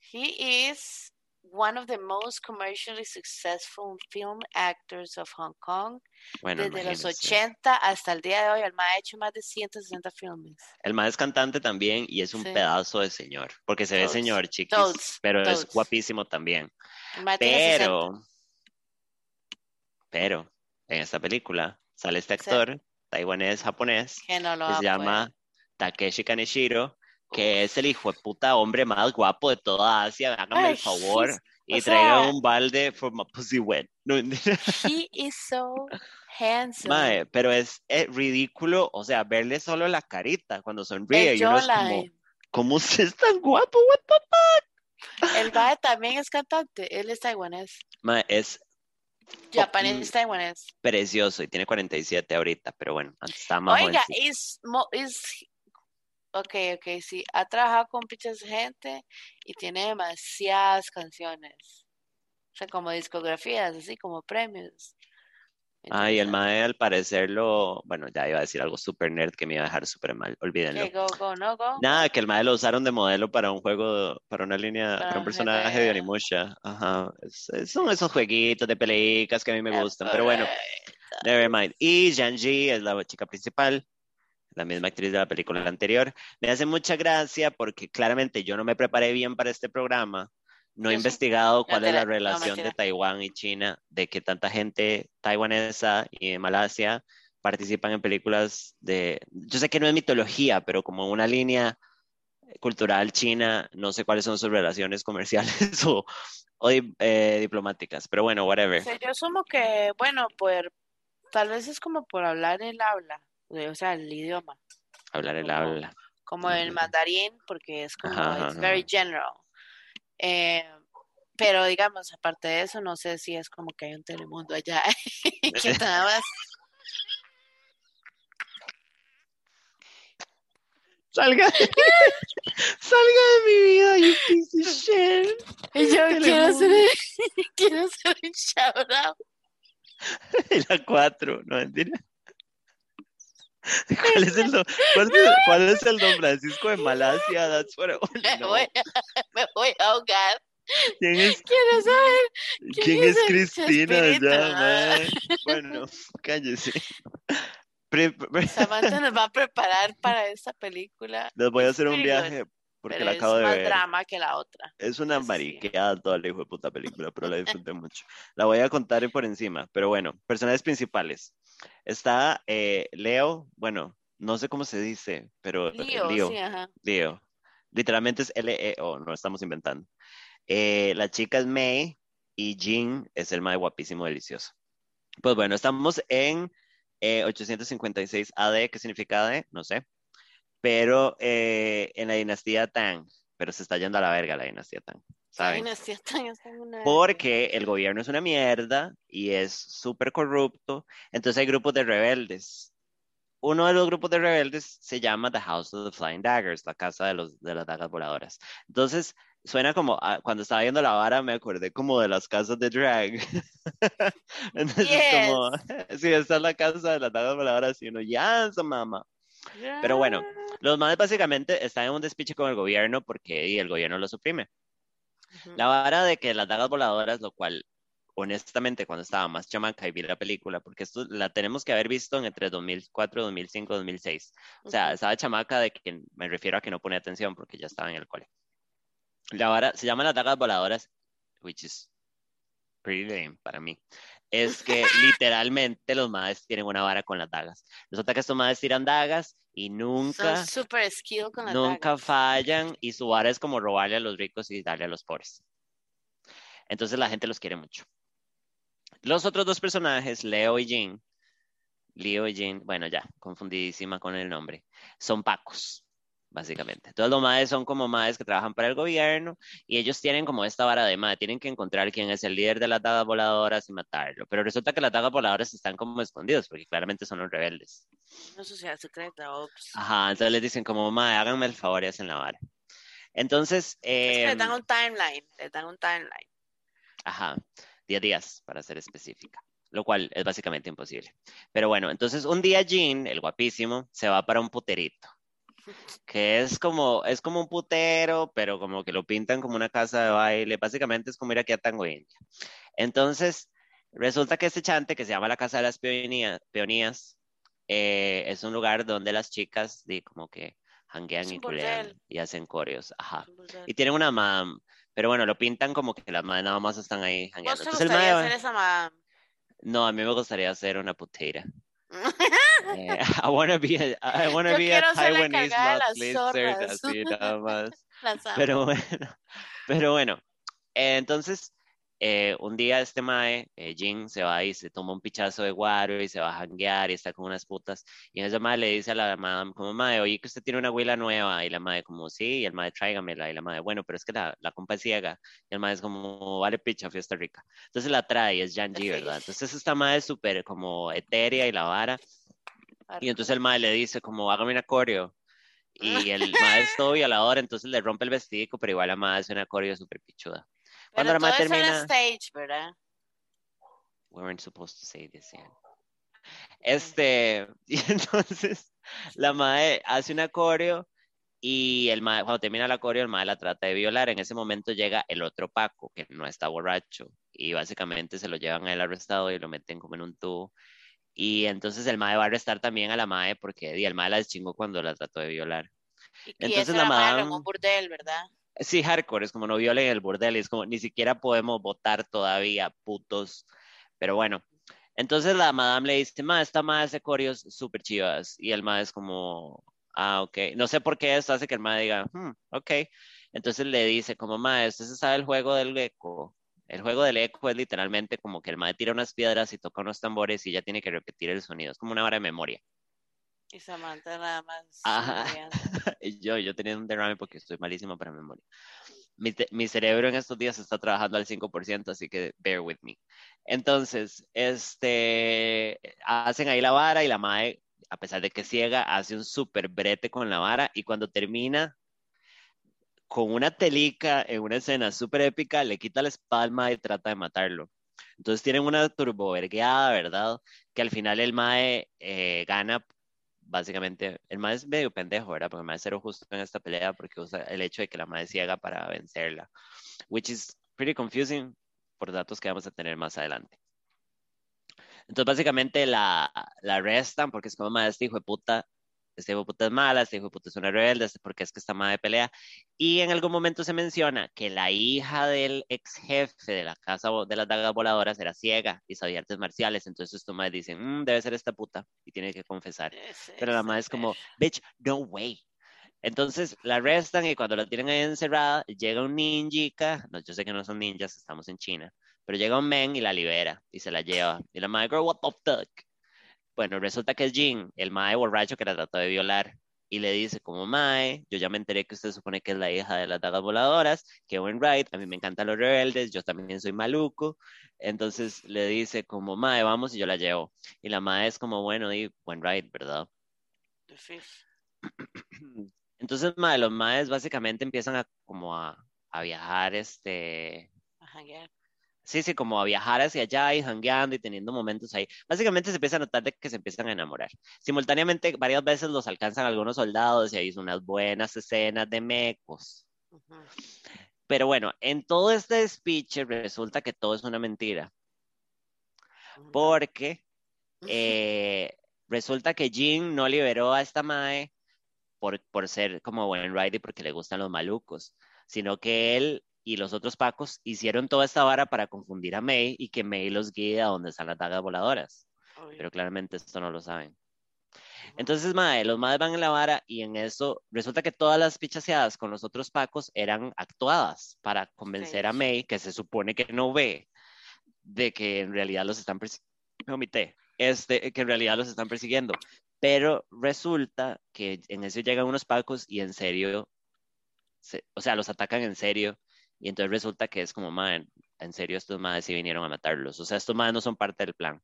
He is one of the most commercially successful film actors of Hong Kong. Bueno, Desde los imagínense. 80 hasta el día de hoy, el ma ha hecho más de 160 filmes. El mae es cantante también y es un Sí. pedazo de señor, porque se ve señor, chiquis, pero es guapísimo también. El ma tiene 60. Pero, pero, en esta película sale este Sí. Taiwanés japonés Que no lo que va se llama Takeshi Kaneshiro, que es el hijo de puta hombre más guapo de toda Asia. Hágame Ay, el favor y o traiga sea- un balde for my pussy wet. No, He is so handsome. Mae, pero es, es ridículo, o sea, verle solo la carita cuando sonríe El y uno es como, jawline. ¿cómo usted es tan guapo? What the-" El ma también es cantante. Él es taiwanés. Mae, es Japonés taiwanés. precioso y tiene 47 ahorita, pero bueno, antes estaba más Oiga, es, es, ok, ok, sí, ha trabajado con mucha gente y tiene demasiadas canciones. O sea, como discografías, así como premios. Ay, el Entonces, mae al parecer lo, bueno, ya iba a decir algo super nerd que me iba a dejar súper mal, olvídenlo. Go, go, no go. Nada, que el mae lo usaron de modelo para un juego, para una línea, Para para un personaje de. Onimusha. Ajá, es- es- son esos jueguitos de pelicas que a mí me gustan, pero bueno, Nevermind. Y Janji es la chica principal, la misma actriz de la película anterior. Me hace mucha gracia porque claramente yo no me preparé bien para este programa. No he investigado cuál es la- relación de. Taiwán y China, de que tanta gente taiwanesa y de Malasia participan en películas de... Yo sé que no es mitología, pero como una línea cultural china, no sé cuáles son sus relaciones comerciales o, o eh, diplomáticas, pero bueno, whatever. O sea, yo asumo que, bueno, por, tal vez es como por hablar el habla, o sea, el idioma, Hablar el como- habla. como el mandarín, porque es como, Ajá, ajá, it's very ajá. general. Eh, pero digamos, aparte de eso, no sé si es como que hay un telemundo allá que nada más. Salga de, salga de mi vida, you piece of shit. Y yo quiero hacer, quiero hacer un shout out. La 4, no mentira. ¿Cuál es el don, cuál es cuál es el don Francisco de Malasia? That's what I know. voy, a- me voy a ahogar. ¿Quién es, Quiero saber. quién es es el Cristina ya? Bueno, cállese. Pri- Samantha nos va a preparar para esta película. Les voy a Es hacer un viaje porque pero la es acabo de más ver. drama que la otra. Es una sí. mariqueada toda la hijo de puta película, pero la disfruté mucho. La voy a contar por encima, pero bueno, personajes principales. Está eh, Leo, bueno, no sé cómo se dice, pero Leo, sí, ajá. Leo. Literalmente es L-E-O, no estamos inventando. Eh, la chica es May y Jean es el más guapísimo, delicioso. Pues bueno, estamos en eh, 856 AD, ¿qué significa AD? No sé. Pero eh, en la dinastía Tang, pero se está yendo a la verga la dinastía Tang, ¿saben? está en una- Porque el gobierno es una mierda y es súper corrupto, entonces hay grupos de rebeldes. Uno de los grupos de rebeldes se llama The House of the Flying Daggers, la casa de, los, de las dagas voladoras. Entonces, suena como, ah, cuando estaba viendo la vara me acordé como de las casas de drag. Entonces, es como, sí, esta es la casa de las dagas voladoras y uno, ya, esa mamá. Pero bueno, los más básicamente están en un despiche con el gobierno porque y el gobierno lo suprime. La vara de que las dagas voladoras, lo cual, honestamente, cuando estaba más chamaca y vi la película, porque esto la tenemos que haber visto en entre 2004, 2005, 2006. O sea, estaba chamaca de que me refiero a que no ponía atención porque ya estaba en el cole. La vara se llama las dagas voladoras, which is pretty lame para mí. Es que literalmente los madres tienen una vara con las dagas. Resulta que estos madres tiran dagas y nunca Son super skill con las nunca dagas. fallan y su vara es como robarle a los ricos y darle a los pobres. Entonces la gente los quiere mucho. Los otros dos personajes, Leo y Jean, Leo y Jean, bueno ya, confundidísima con el nombre, son pacos, básicamente. Entonces los madres son como madres que trabajan para el gobierno y ellos tienen como esta vara de madre, tienen que encontrar quién es el líder de las dagas voladoras y matarlo. Pero resulta que las dagas voladoras están como escondidos porque claramente son los rebeldes. Una sociedad secreta, ops. Ajá, entonces les dicen como, madre, háganme el favor y hacen la vara. Entonces, Es que les em, dan un timeline, les dan un timeline. Ajá, 10 días para ser específica, lo cual es básicamente imposible. Pero bueno, entonces un día Jean, el guapísimo, se va para un puterito, que es como, es como un putero, pero como que lo pintan como una casa de baile, básicamente es como ir aquí a Tango India. Entonces, resulta que este chante, que se llama la Casa de las Peonías, peonías eh, es un lugar donde las chicas di, como que hanguean y culean y hacen coreos, ajá. Y tienen una mam, pero bueno, lo pintan como que las madres nada más están ahí ¿Vos hangueando. te Entonces el gustaría mae va- hacer esa madame? no, a mí me gustaría hacer una putera. Eh, I wanna be a, I wanna Yo be a Taiwanese lot así nada más. Pero bueno, pero bueno. eh, entonces, eh, un día este mae, eh, Jin, se va y se toma un pichazo de guaro y se va a janguear y está con unas putas. Y ese mae le dice a la madame, como mae, oye que usted tiene una huila nueva. Y la madre como, sí, y el mae, tráigamela. Y la madre, bueno, pero es que la, la compa es ciega. Y el mae es como, vale picha, fiesta rica. Entonces la trae, es Jan G, ¿verdad? Entonces esta madre es súper como etérea y la vara. Y entonces el mae le dice como, hágame una coreo. Y el mae es todo violador, entonces le rompe el vestido, pero igual la madre hace una coreo súper pichuda. Cuando Pero la madre todo eso era termina... stage, ¿verdad? We weren't supposed to say this. Este, y entonces la madre hace una coreo y el mae, cuando termina la coreo, el mae la trata de violar. En ese momento llega el otro Paco, que no está borracho, y básicamente se lo llevan a él arrestado y lo meten como en un tubo. Y entonces el mae va a arrestar también a la mae porque y el mae la deschingó cuando la trató de violar. Y, y Entonces eso la malo en un burdel, ¿verdad? Sí, hardcore, es como no violen el burdel, es como ni siquiera podemos votar todavía, putos. Pero bueno, entonces la madame le dice, ma, esta madre hace coreos súper chivas. Y el ma es como, ah, ok. No sé por qué esto hace que el ma diga, hmm, ok. Entonces le dice, como, ma, ¿usted se sabe el juego del eco? El juego del eco es literalmente como que el ma tira unas piedras y toca unos tambores y ella tiene que repetir el sonido. Es como una vara de memoria. Y Samantha nada más. Ajá. Yo, yo tenía un derrame porque estoy malísimo para memoria. Mi, mi cerebro en estos días está trabajando al 5%, así que bear with me. Entonces, este, hacen ahí la vara y la mae, a pesar de que ciega, hace un súper brete con la vara y cuando termina con una telica en una escena súper épica, le quita la espalda y trata de matarlo. Entonces tienen una turbovergueada, ¿verdad? Que al final el mae eh, gana básicamente, el mae es medio pendejo, ¿verdad? Porque el mae es cero justo en esta pelea porque usa el hecho de que la mae ciega para vencerla, which is pretty confusing por datos que vamos a tener más adelante. Entonces, básicamente la, la arrestan porque es como, mae, este hijo de puta, este hijo de puta es mala, este hijo de puta es una rebelde, este- porque es que está madre pelea. Y en algún momento se menciona que la hija del ex jefe de la casa de las dagas voladoras era ciega y sabía artes marciales, entonces estos madres dicen, "Mm, debe ser esta puta, y tiene que confesar. Pero la madre es como, bitch, no way. Entonces la arrestan y cuando la tienen ahí encerrada, llega un ninjica, no, yo sé que no son ninjas, estamos en China, pero llega un men y la libera y se la lleva. Y la madre, girl, what the fuck? Bueno, resulta que es Jin, el mae borracho que la trató de violar. Y le dice como, mae, yo ya me enteré que usted supone que es la hija de las dagas voladoras, que buen right, a mí me encantan los rebeldes, yo también soy maluco. Entonces le dice como, mae, vamos y yo la llevo. Y la mae es como, bueno, y buen right, ¿verdad? fifth. Entonces, mae, los maes básicamente empiezan a como a, a viajar, este, A janguear. Sí, sí, como a viajar hacia allá y jangueando y teniendo momentos ahí. Básicamente se empieza a notar de que se empiezan a enamorar. Simultáneamente, varias veces los alcanzan algunos soldados y ahí son unas buenas escenas de mecos. Pero bueno, en todo este speech resulta que todo es una mentira, porque eh, resulta que Jin no liberó a esta mae por, por ser como buen rider y porque le gustan los malucos, sino que él y los otros pacos hicieron toda esta vara para confundir a May y que May los guíe a donde están las dagas voladoras. Pero claramente esto no lo saben. Entonces, mae, los madres van en la vara y en eso resulta que todas las pichaseadas con los otros pacos eran actuadas para convencer a. May, que se supone que no ve, de que en realidad los están persiguiendo. Este, que en realidad los están persiguiendo. Pero resulta que en eso llegan unos pacos y en serio, se- o sea, los atacan en serio. Y entonces resulta que es como, man, en serio, estos madres sí vinieron a matarlos. O sea, estos madres no son parte del plan.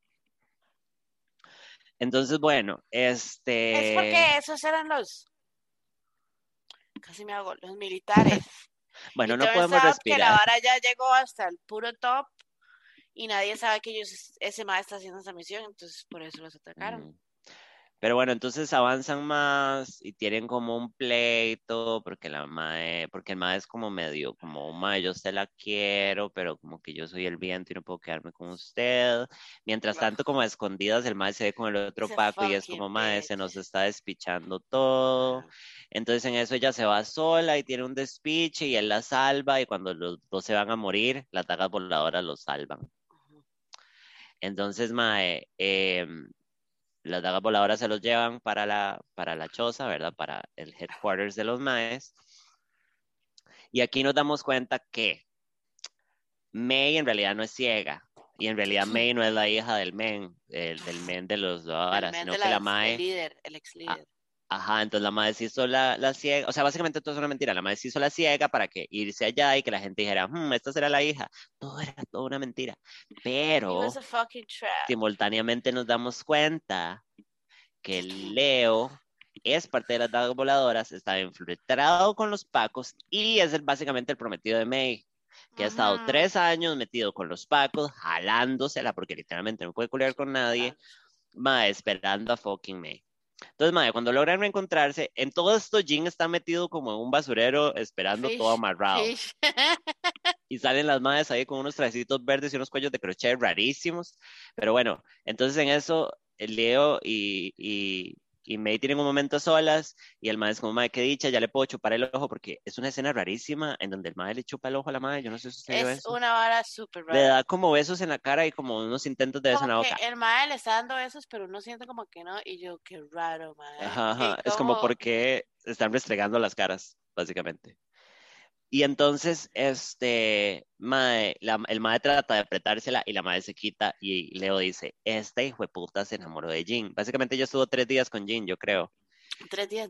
Entonces, bueno, este. Es porque esos eran los. Casi me hago, los militares. Bueno, no podemos out Que la respirar. vara ya llegó hasta el puro top y nadie sabe que ellos, ese ma está haciendo esa misión, entonces por eso los atacaron. Mm. Pero bueno, entonces avanzan más y tienen como un pleito porque la mae, porque el mae es como medio, como mae, yo usted la quiero, pero como que yo soy el viento y no puedo quedarme con usted. Mientras tanto, como a escondidas, el mae se ve con el otro Paco y es como mae, se nos está despichando todo. Entonces en eso ella se va sola y tiene un despiche y él la salva y cuando los dos se van a morir, las dagas voladoras los salvan. Entonces, mae, eh, las dagas voladoras se los llevan para la, para la choza, ¿verdad? Para el headquarters de los maes. Y aquí nos damos cuenta que May en realidad no es ciega. Y en realidad May no es la hija del men, el- del men de los men sino de que la mae, El líder, el ex líder. Ajá, entonces la mae se hizo la, la ciega, o sea, básicamente todo es una mentira, la mae se hizo la ciega para que irse allá y que la gente dijera, "Hmm, esta será la hija. Todo era toda una mentira. Pero simultáneamente nos damos cuenta que Leo es parte de las dagas voladoras, está infiltrado con los pacos y es el- básicamente el prometido de May, que ha estado tres años metido con los pacos, jalándosela, porque literalmente no puede culiar con nadie, mae, esperando a fucking May. Entonces, mae, cuando logran reencontrarse, en todo esto Jin está metido como en un basurero esperando todo amarrado. fish. Y salen las madres ahí con unos trajecitos verdes y unos cuellos de crochet rarísimos. Pero bueno, entonces en eso el Leo y, y, y May tienen un momento solas y el mae es como, mae, qué dicha, ya le puedo chupar el ojo porque es una escena rarísima en donde el mae le chupa el ojo a la madre, yo no sé si usted vio Es eso. una vara súper Le rara. da como besos en la cara y como unos intentos de beso en la boca. el mae le está dando besos, pero uno siente como que no. Y yo, qué raro, mae. Ajá, ajá. Es como como- porque están restregando las caras, básicamente. Y entonces, este, mae, la- el mae trata de apretársela y la mae se quita y Leo dice, este hijo de puta se enamoró de Jin. Básicamente ella estuvo tres días con Jin, yo creo. Tres días.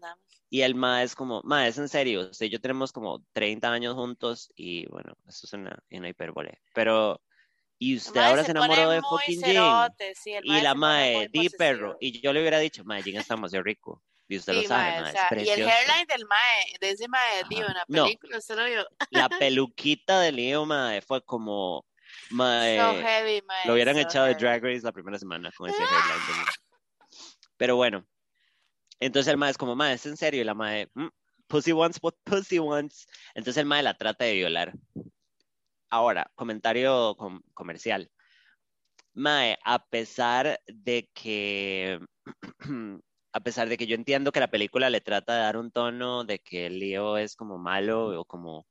Y el mae es como, mae, es en serio, usted y yo tenemos como 30 años juntos y bueno, esto es una, una hipérbole. Pero, y usted ahora se enamoró de fucking Jin. cerote, sí, el Y la mae, di perro. Y yo le hubiera dicho, mae, Jin está demasiado rico. Y usted lo sabe, mae, o mae, sea, es y el hairline del mae, de ese mae, tío, en la No. película, usted lo vio. La peluquita de Leo, mae, fue como, mae, So heavy, mae. lo hubieran so echado de. Drag Race la primera semana con ese hairline de. Pero bueno, entonces el mae es como, mae, es en serio, y la mae, "Mm, pussy wants what pussy wants. Entonces el mae la trata de violar. Ahora, comentario com- comercial. Mae, a pesar de que, a pesar de que yo entiendo que la película le trata de dar un tono de que Leo es como malo o como,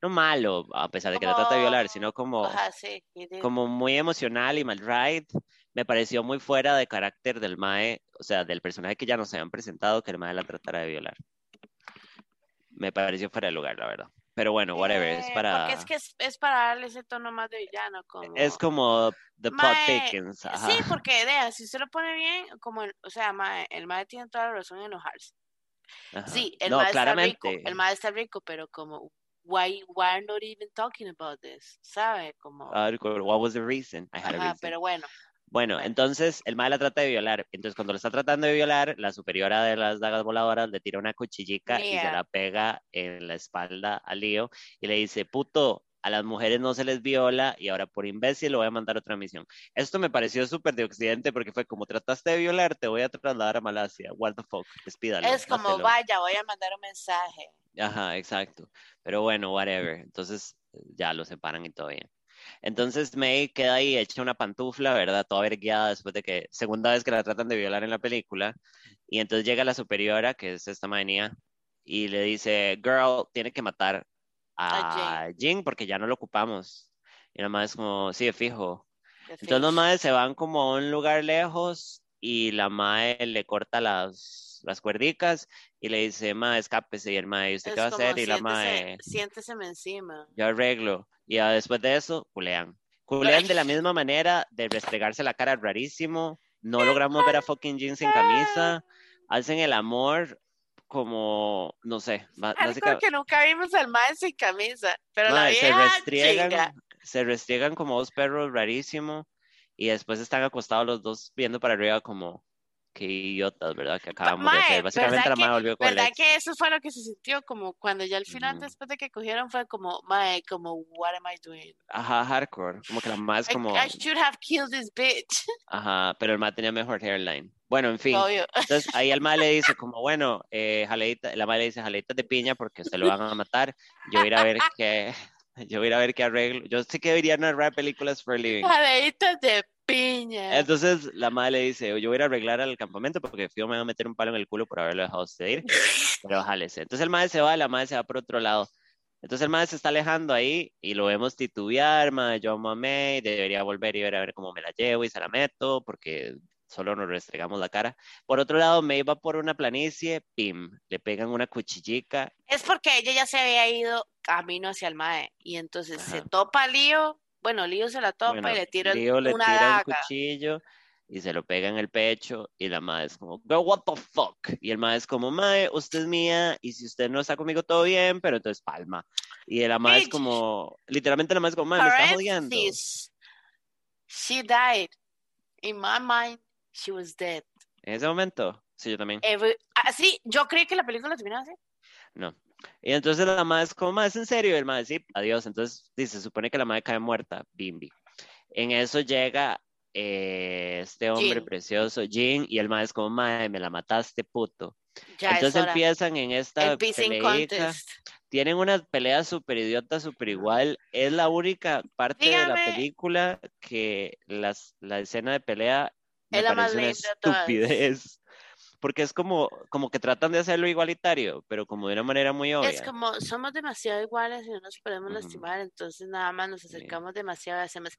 no malo, a pesar de que le trata de violar, sino como, Ajá, sí. como muy emocional y mal ride, me pareció muy fuera de carácter del Mae, o sea, del personaje que ya nos habían presentado, que el Mae la tratara de violar. Me pareció fuera de lugar, la verdad. Pero bueno, whatever, es Eh, para... Porque es que es, es para darle ese tono más de villano, como... Es como the plot Mae, ajá. Sí, porque, vea, si usted lo pone bien, como, el- o sea, mae, el mae tiene toda la razón en enojarse. ajá. Sí, el no, mae está claramente. rico, el mae está rico, pero como, why, why not even talking about this? ¿Sabe? Como, Ah, what was the reason? I had a ajá, reason. pero bueno, Bueno, entonces el mae la trata de violar. Entonces, cuando lo está tratando de violar, la superiora de las dagas voladoras le tira una cuchillica y se la pega en la espalda a Leo y le dice, puto, a las mujeres no se les viola y ahora por imbécil lo voy a mandar a otra misión. Esto me pareció súper de Occidente porque fue como trataste de violar, te voy a trasladar a Malasia. What the fuck, despídalo. es como, mátelo". vaya, voy a mandar un mensaje. Ajá, exacto. Pero bueno, whatever. Entonces ya lo separan y todo bien. Entonces May queda ahí hecha una pantufla, ¿verdad? Toda vergueada después de que, segunda vez que la tratan de violar en la película. Y entonces llega la superiora, que es esta manía, y le dice, girl, tiene que matar A a Jin porque ya no lo ocupamos. Y la madre es como, sí, fijo. de Entonces los madres se van como a un lugar lejos y la mae le corta las, las cuerdicas y le dice, mae, escápese. Y el mae, ¿y usted Es qué va a hacer? Y la mae, Siénteseme encima. yo arreglo. Y ya después de eso, culean. Culean de la misma manera de restregarse la cara rarísimo. No logramos ver a fucking Jin sin camisa. Hacen el amor como, no sé, básicamente... que nunca vimos al mae sin camisa, pero la Mae, se vieja restriegan, se restriegan como dos perros rarísimo y después están acostados los dos viendo para arriba como qué idiotas, ¿verdad? Que acabamos de mae, hacer. Básicamente ¿verdad la madre volvió con ¿Verdad que eso fue lo que se sintió? Como cuando ya al final, Ujú. después de que cogieron, fue como, mae, como, what am I doing? Ajá, hardcore. Como que la madre es I- como, I, should have killed this bitch. ajá, pero el madre tenía mejor hairline. Bueno, en fin. Obvio. Entonces ahí el madre le dice como, bueno, eh, jaleita, la madre le dice jaleitas de piña porque usted lo van a matar. Yo voy a ir a ver qué, yo voy a ir a ver qué arreglo. Yo sé que debería narrar películas for a living. Jaleitas de piña. Entonces la madre le dice, yo voy a ir a arreglar al campamento porque fijo me va a meter un palo en el culo por haberlo dejado usted ir, pero jálese. Entonces el madre se va, la madre se va por otro lado. Entonces el madre se está alejando ahí y lo vemos titubear, madre, yo amo a May, debería volver y ver a ver cómo me la llevo y se la meto porque solo nos restregamos la cara. Por otro lado, May va por una planicie, pim, le pegan una cuchillica, Es porque ella ya se había ido camino hacia el mae. Y entonces se topa Lío. Bueno, Lío se la topa bueno, y le tira le una tira un daga. cuchillo y se lo pega en el pecho y la madre es como, girl, what the fuck? Y el madre es como, mae, usted es mía y si usted no está conmigo todo bien, pero entonces palma. Y la madre es como, literalmente la madre es como, mae, me está jodiendo. She died. In my mind, she was dead. En ese momento, sí, yo también. Every- Así, yo creí que la película terminaba así. No. Y entonces la madre es como, madre, ¿es en serio? Y el madre, sí, adiós. Entonces dice, se supone que la madre cae muerta, bimbi. En eso llega eh, este hombre precioso, Jin, y el madre es como, madre, me la mataste, puto. Ya Entonces empiezan en esta contest. Tienen unas peleas súper idiotas, súper igual. Es la única parte de la película que las, la escena de pelea me Es la más una linda estupidez. Porque es como, como que tratan de hacerlo igualitario, pero como de una manera muy obvia. Es como somos demasiado iguales y no nos podemos lastimar, entonces nada más nos Sí. acercamos demasiado y hacemos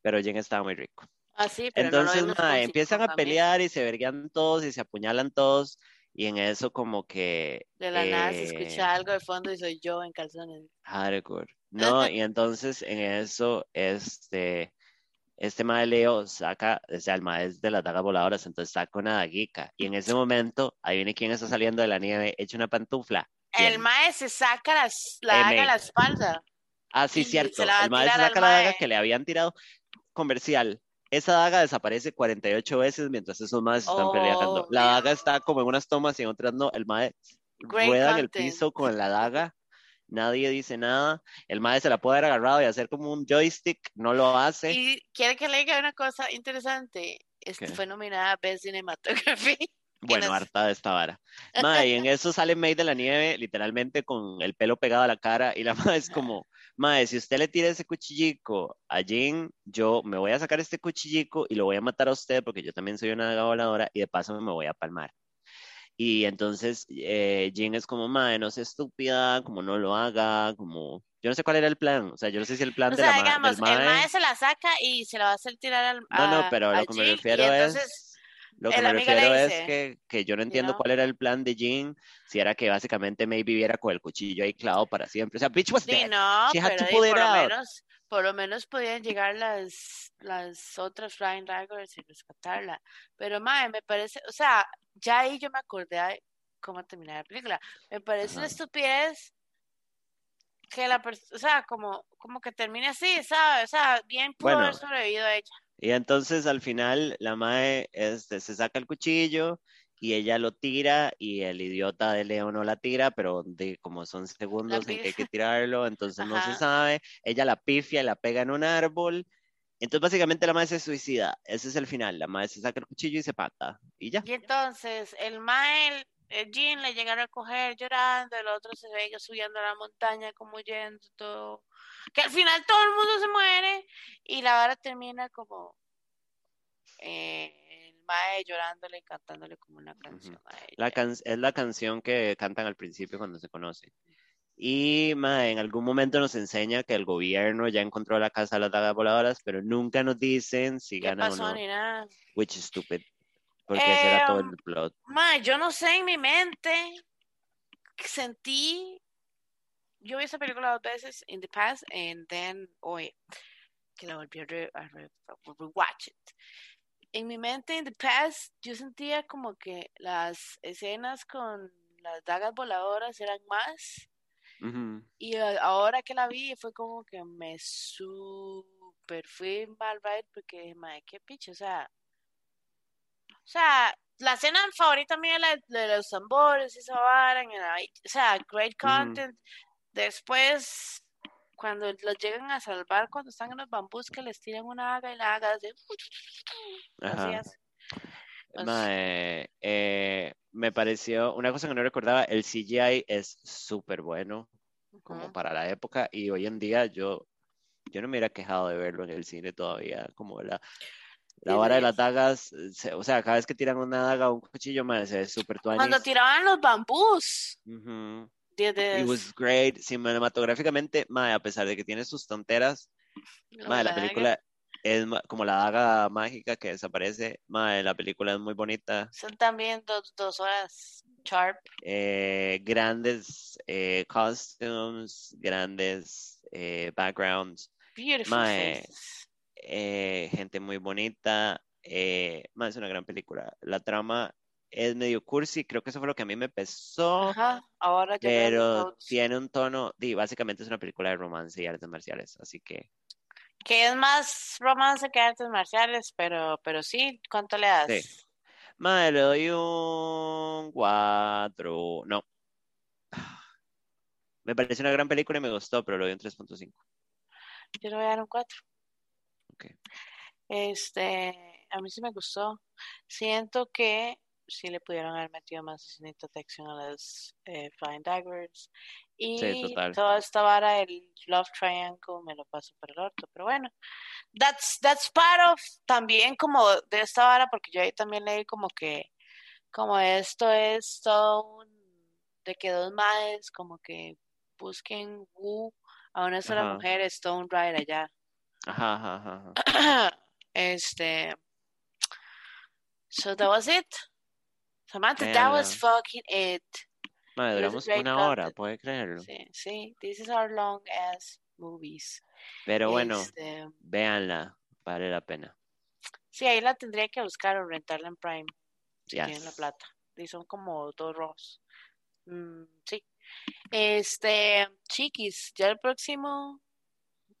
Pero Jen estaba muy rico. así, pero no Entonces, mae, con empiezan a pelear y se verguían todos y se apuñalan todos. Y en eso como que... De la nada se eh, escucha algo de fondo y soy yo en calzones. Hardcore. No, y entonces en eso, este, este mae Leo saca, o sea, el mae es de las dagas voladoras, entonces saca una daguica. Y en ese momento, ahí viene quien está saliendo de la nieve, echa una pantufla. El mae se saca las- la daga a la espalda. Ah, sí, cierto. El mae se saca la daga que le habían tirado comercial. Esa daga desaparece 48 veces mientras esos maes están peleando. Oh, La Dios. daga está como en unas tomas y en otras no. El mae rueda en el piso con la daga. Nadie dice nada. El mae se la puede haber agarrado y hacer como un joystick. No lo hace. Y quiere que le diga una cosa interesante. Este ¿Qué? fue nominada a Best Cinematography. Bueno, nos- harta de esta vara. Mae, y en eso sale May de la nieve, literalmente con el pelo pegado a la cara, y la mae es como, mae, si usted le tira ese cuchillico a Jean, yo me voy a sacar este cuchillico y lo voy a matar a usted porque yo también soy una voladora y de paso me voy a palmar. Y entonces eh, Jean es como, mae, no sea estúpida, como no lo haga, como, yo no sé cuál era el plan, o sea, yo no sé si el plan O de sea, la digamos, del mae... el mae se la saca y se la va a hacer tirar al No, no, pero lo que me Jill, y refiero entonces, es... Lo que me refiero es que, que yo no entiendo know? cuál era el plan de Jean, si era que básicamente May viviera con el cuchillo ahí clavado para siempre. O sea, bitch was Sí, dead. no, She had pero to pull it por lo out. menos, por lo menos podían llegar las, las otras Flying Daggers y rescatarla. Pero mae, me parece, o sea, ya ahí yo me acordé de cómo terminar la película. Me parece una Ajá. estupidez que la persona, o sea, como, como que termine así, ¿sabes? O sea, bien pudo Bueno. haber sobrevivido a ella. Y entonces al final la Mae este, se saca el cuchillo y ella lo tira y el idiota de Leo no la tira, pero de, como son segundos en que hay que tirarlo, entonces no se Ajá. sabe. Ella la pifia y la pega en un árbol. Entonces básicamente la Mae se suicida. Ese es el final. La Mae se saca el cuchillo y se pata. Y ya. Y entonces el Mael, el Jean le llega a recoger llorando, el otro se ve subiendo a la montaña como huyendo, todo. Que al final todo el mundo se muere y la vara termina como eh, el Mae llorándole, cantándole como una canción a ella. La can- es la canción que cantan al principio cuando se conocen. Y mae, en algún momento nos enseña que el gobierno ya encontró la casa de las dagas voladoras, pero nunca nos dicen si ¿Qué ganan o no. ni nada? Which is stupid. Porque ese era todo el plot. Mae, yo no sé en mi mente sentí yo vi esa película dos veces in the past and then hoy que la volví a, re, a re- a rewatch it. En mi mente in the past yo sentía como que las escenas con las dagas voladoras eran más Y a- ahora que la vi fue como que me super fui mal ride porque dije, madre, qué picho, o sea, o sea, la escena favorita mía es la de los tambores, esa vara, o sea, great content. Después, cuando los llegan a salvar, cuando están en los bambús, que les tiran una haga y la haga así, Mae, eh, me pareció una cosa que no recordaba, el CGI es súper bueno como Ujú. para la época y hoy en día yo, yo no me hubiera quejado de verlo en el cine todavía, como la, la vara de las dagas, se- o sea, cada vez que tiran una daga o un cuchillo, mae, se ve súper Cuando tiraban los bambús, de- de- It was great, cinematográficamente, mae, a pesar de que tiene sus tonteras, lo mae, la película es como la daga mágica que desaparece, mae, la película es muy bonita, Son también dos, dos horas sharp. eh, grandes eh, costumes, grandes eh, backgrounds, Beautiful Mae, faces. eh, gente muy bonita, eh, mae, es una gran película. La trama es medio cursi, creo que eso fue lo que a mí me pesó, Ajá, ahora yo pero tiene un tono, di, básicamente es una película de romance y artes marciales, así que Que es más romance que artes marciales, pero, pero sí, ¿cuánto le das? Sí. Mae, le doy un 4. No. Me pareció una gran película y me gustó, pero le doy un 3.5. Yo le voy a dar un 4. Ok. Este, a mí sí me gustó. Siento que sí le pudieron haber metido más escenitas de acción a las eh, Flying Daggers. Y Sí, toda esta vara, el Love Triangle, me lo paso por el orto. Pero bueno, that's, that's part of también como de esta vara, porque yo ahí también leí como que, como esto es todo un, de que dos madres como que busquen woo a una sola Ajá. mujer, es todo un ride allá. Ajá, ajá, ajá. este. So that was it. Samantha, that was fucking it. Madre, duramos una hora, puede creerlo. Sí, sí. This is our long ass movies. Pero bueno, Este, véanla, vale la pena. sí, ahí la tendría que buscar o rentarla en Prime. Si Yes. tienen la plata. Y son como dos ROS. Mm, sí. Este, chiquis, ya el próximo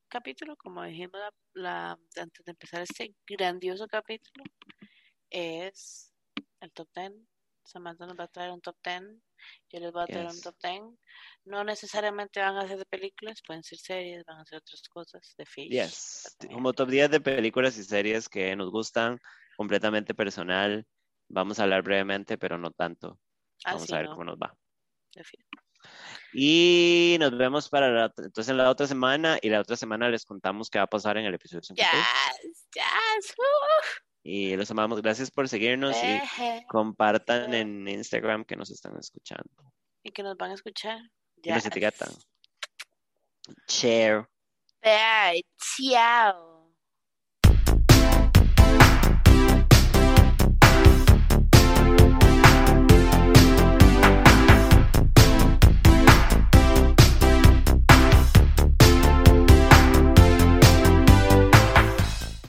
capítulo, como dijimos la, la- antes de empezar este grandioso capítulo, es el top 10. Samantha nos va a traer un top 10. Yo les voy a traer un Yes. top 10. No necesariamente van a ser de películas, pueden ser series, van a ser otras cosas, de fish. Yes. Como top 10 de películas y series que nos gustan, completamente personal. Vamos a hablar brevemente, pero no tanto. Ah, Vamos sí, a ver no, cómo nos va. Y nos vemos para la, entonces la otra semana y la otra semana les contamos qué va a pasar en el episodio 53. Yes, yes, woo. Y los amamos. Gracias por seguirnos y compartan en Instagram que nos están escuchando. Y que nos van a escuchar. Y nos etiquetan. Share. Bye, chao.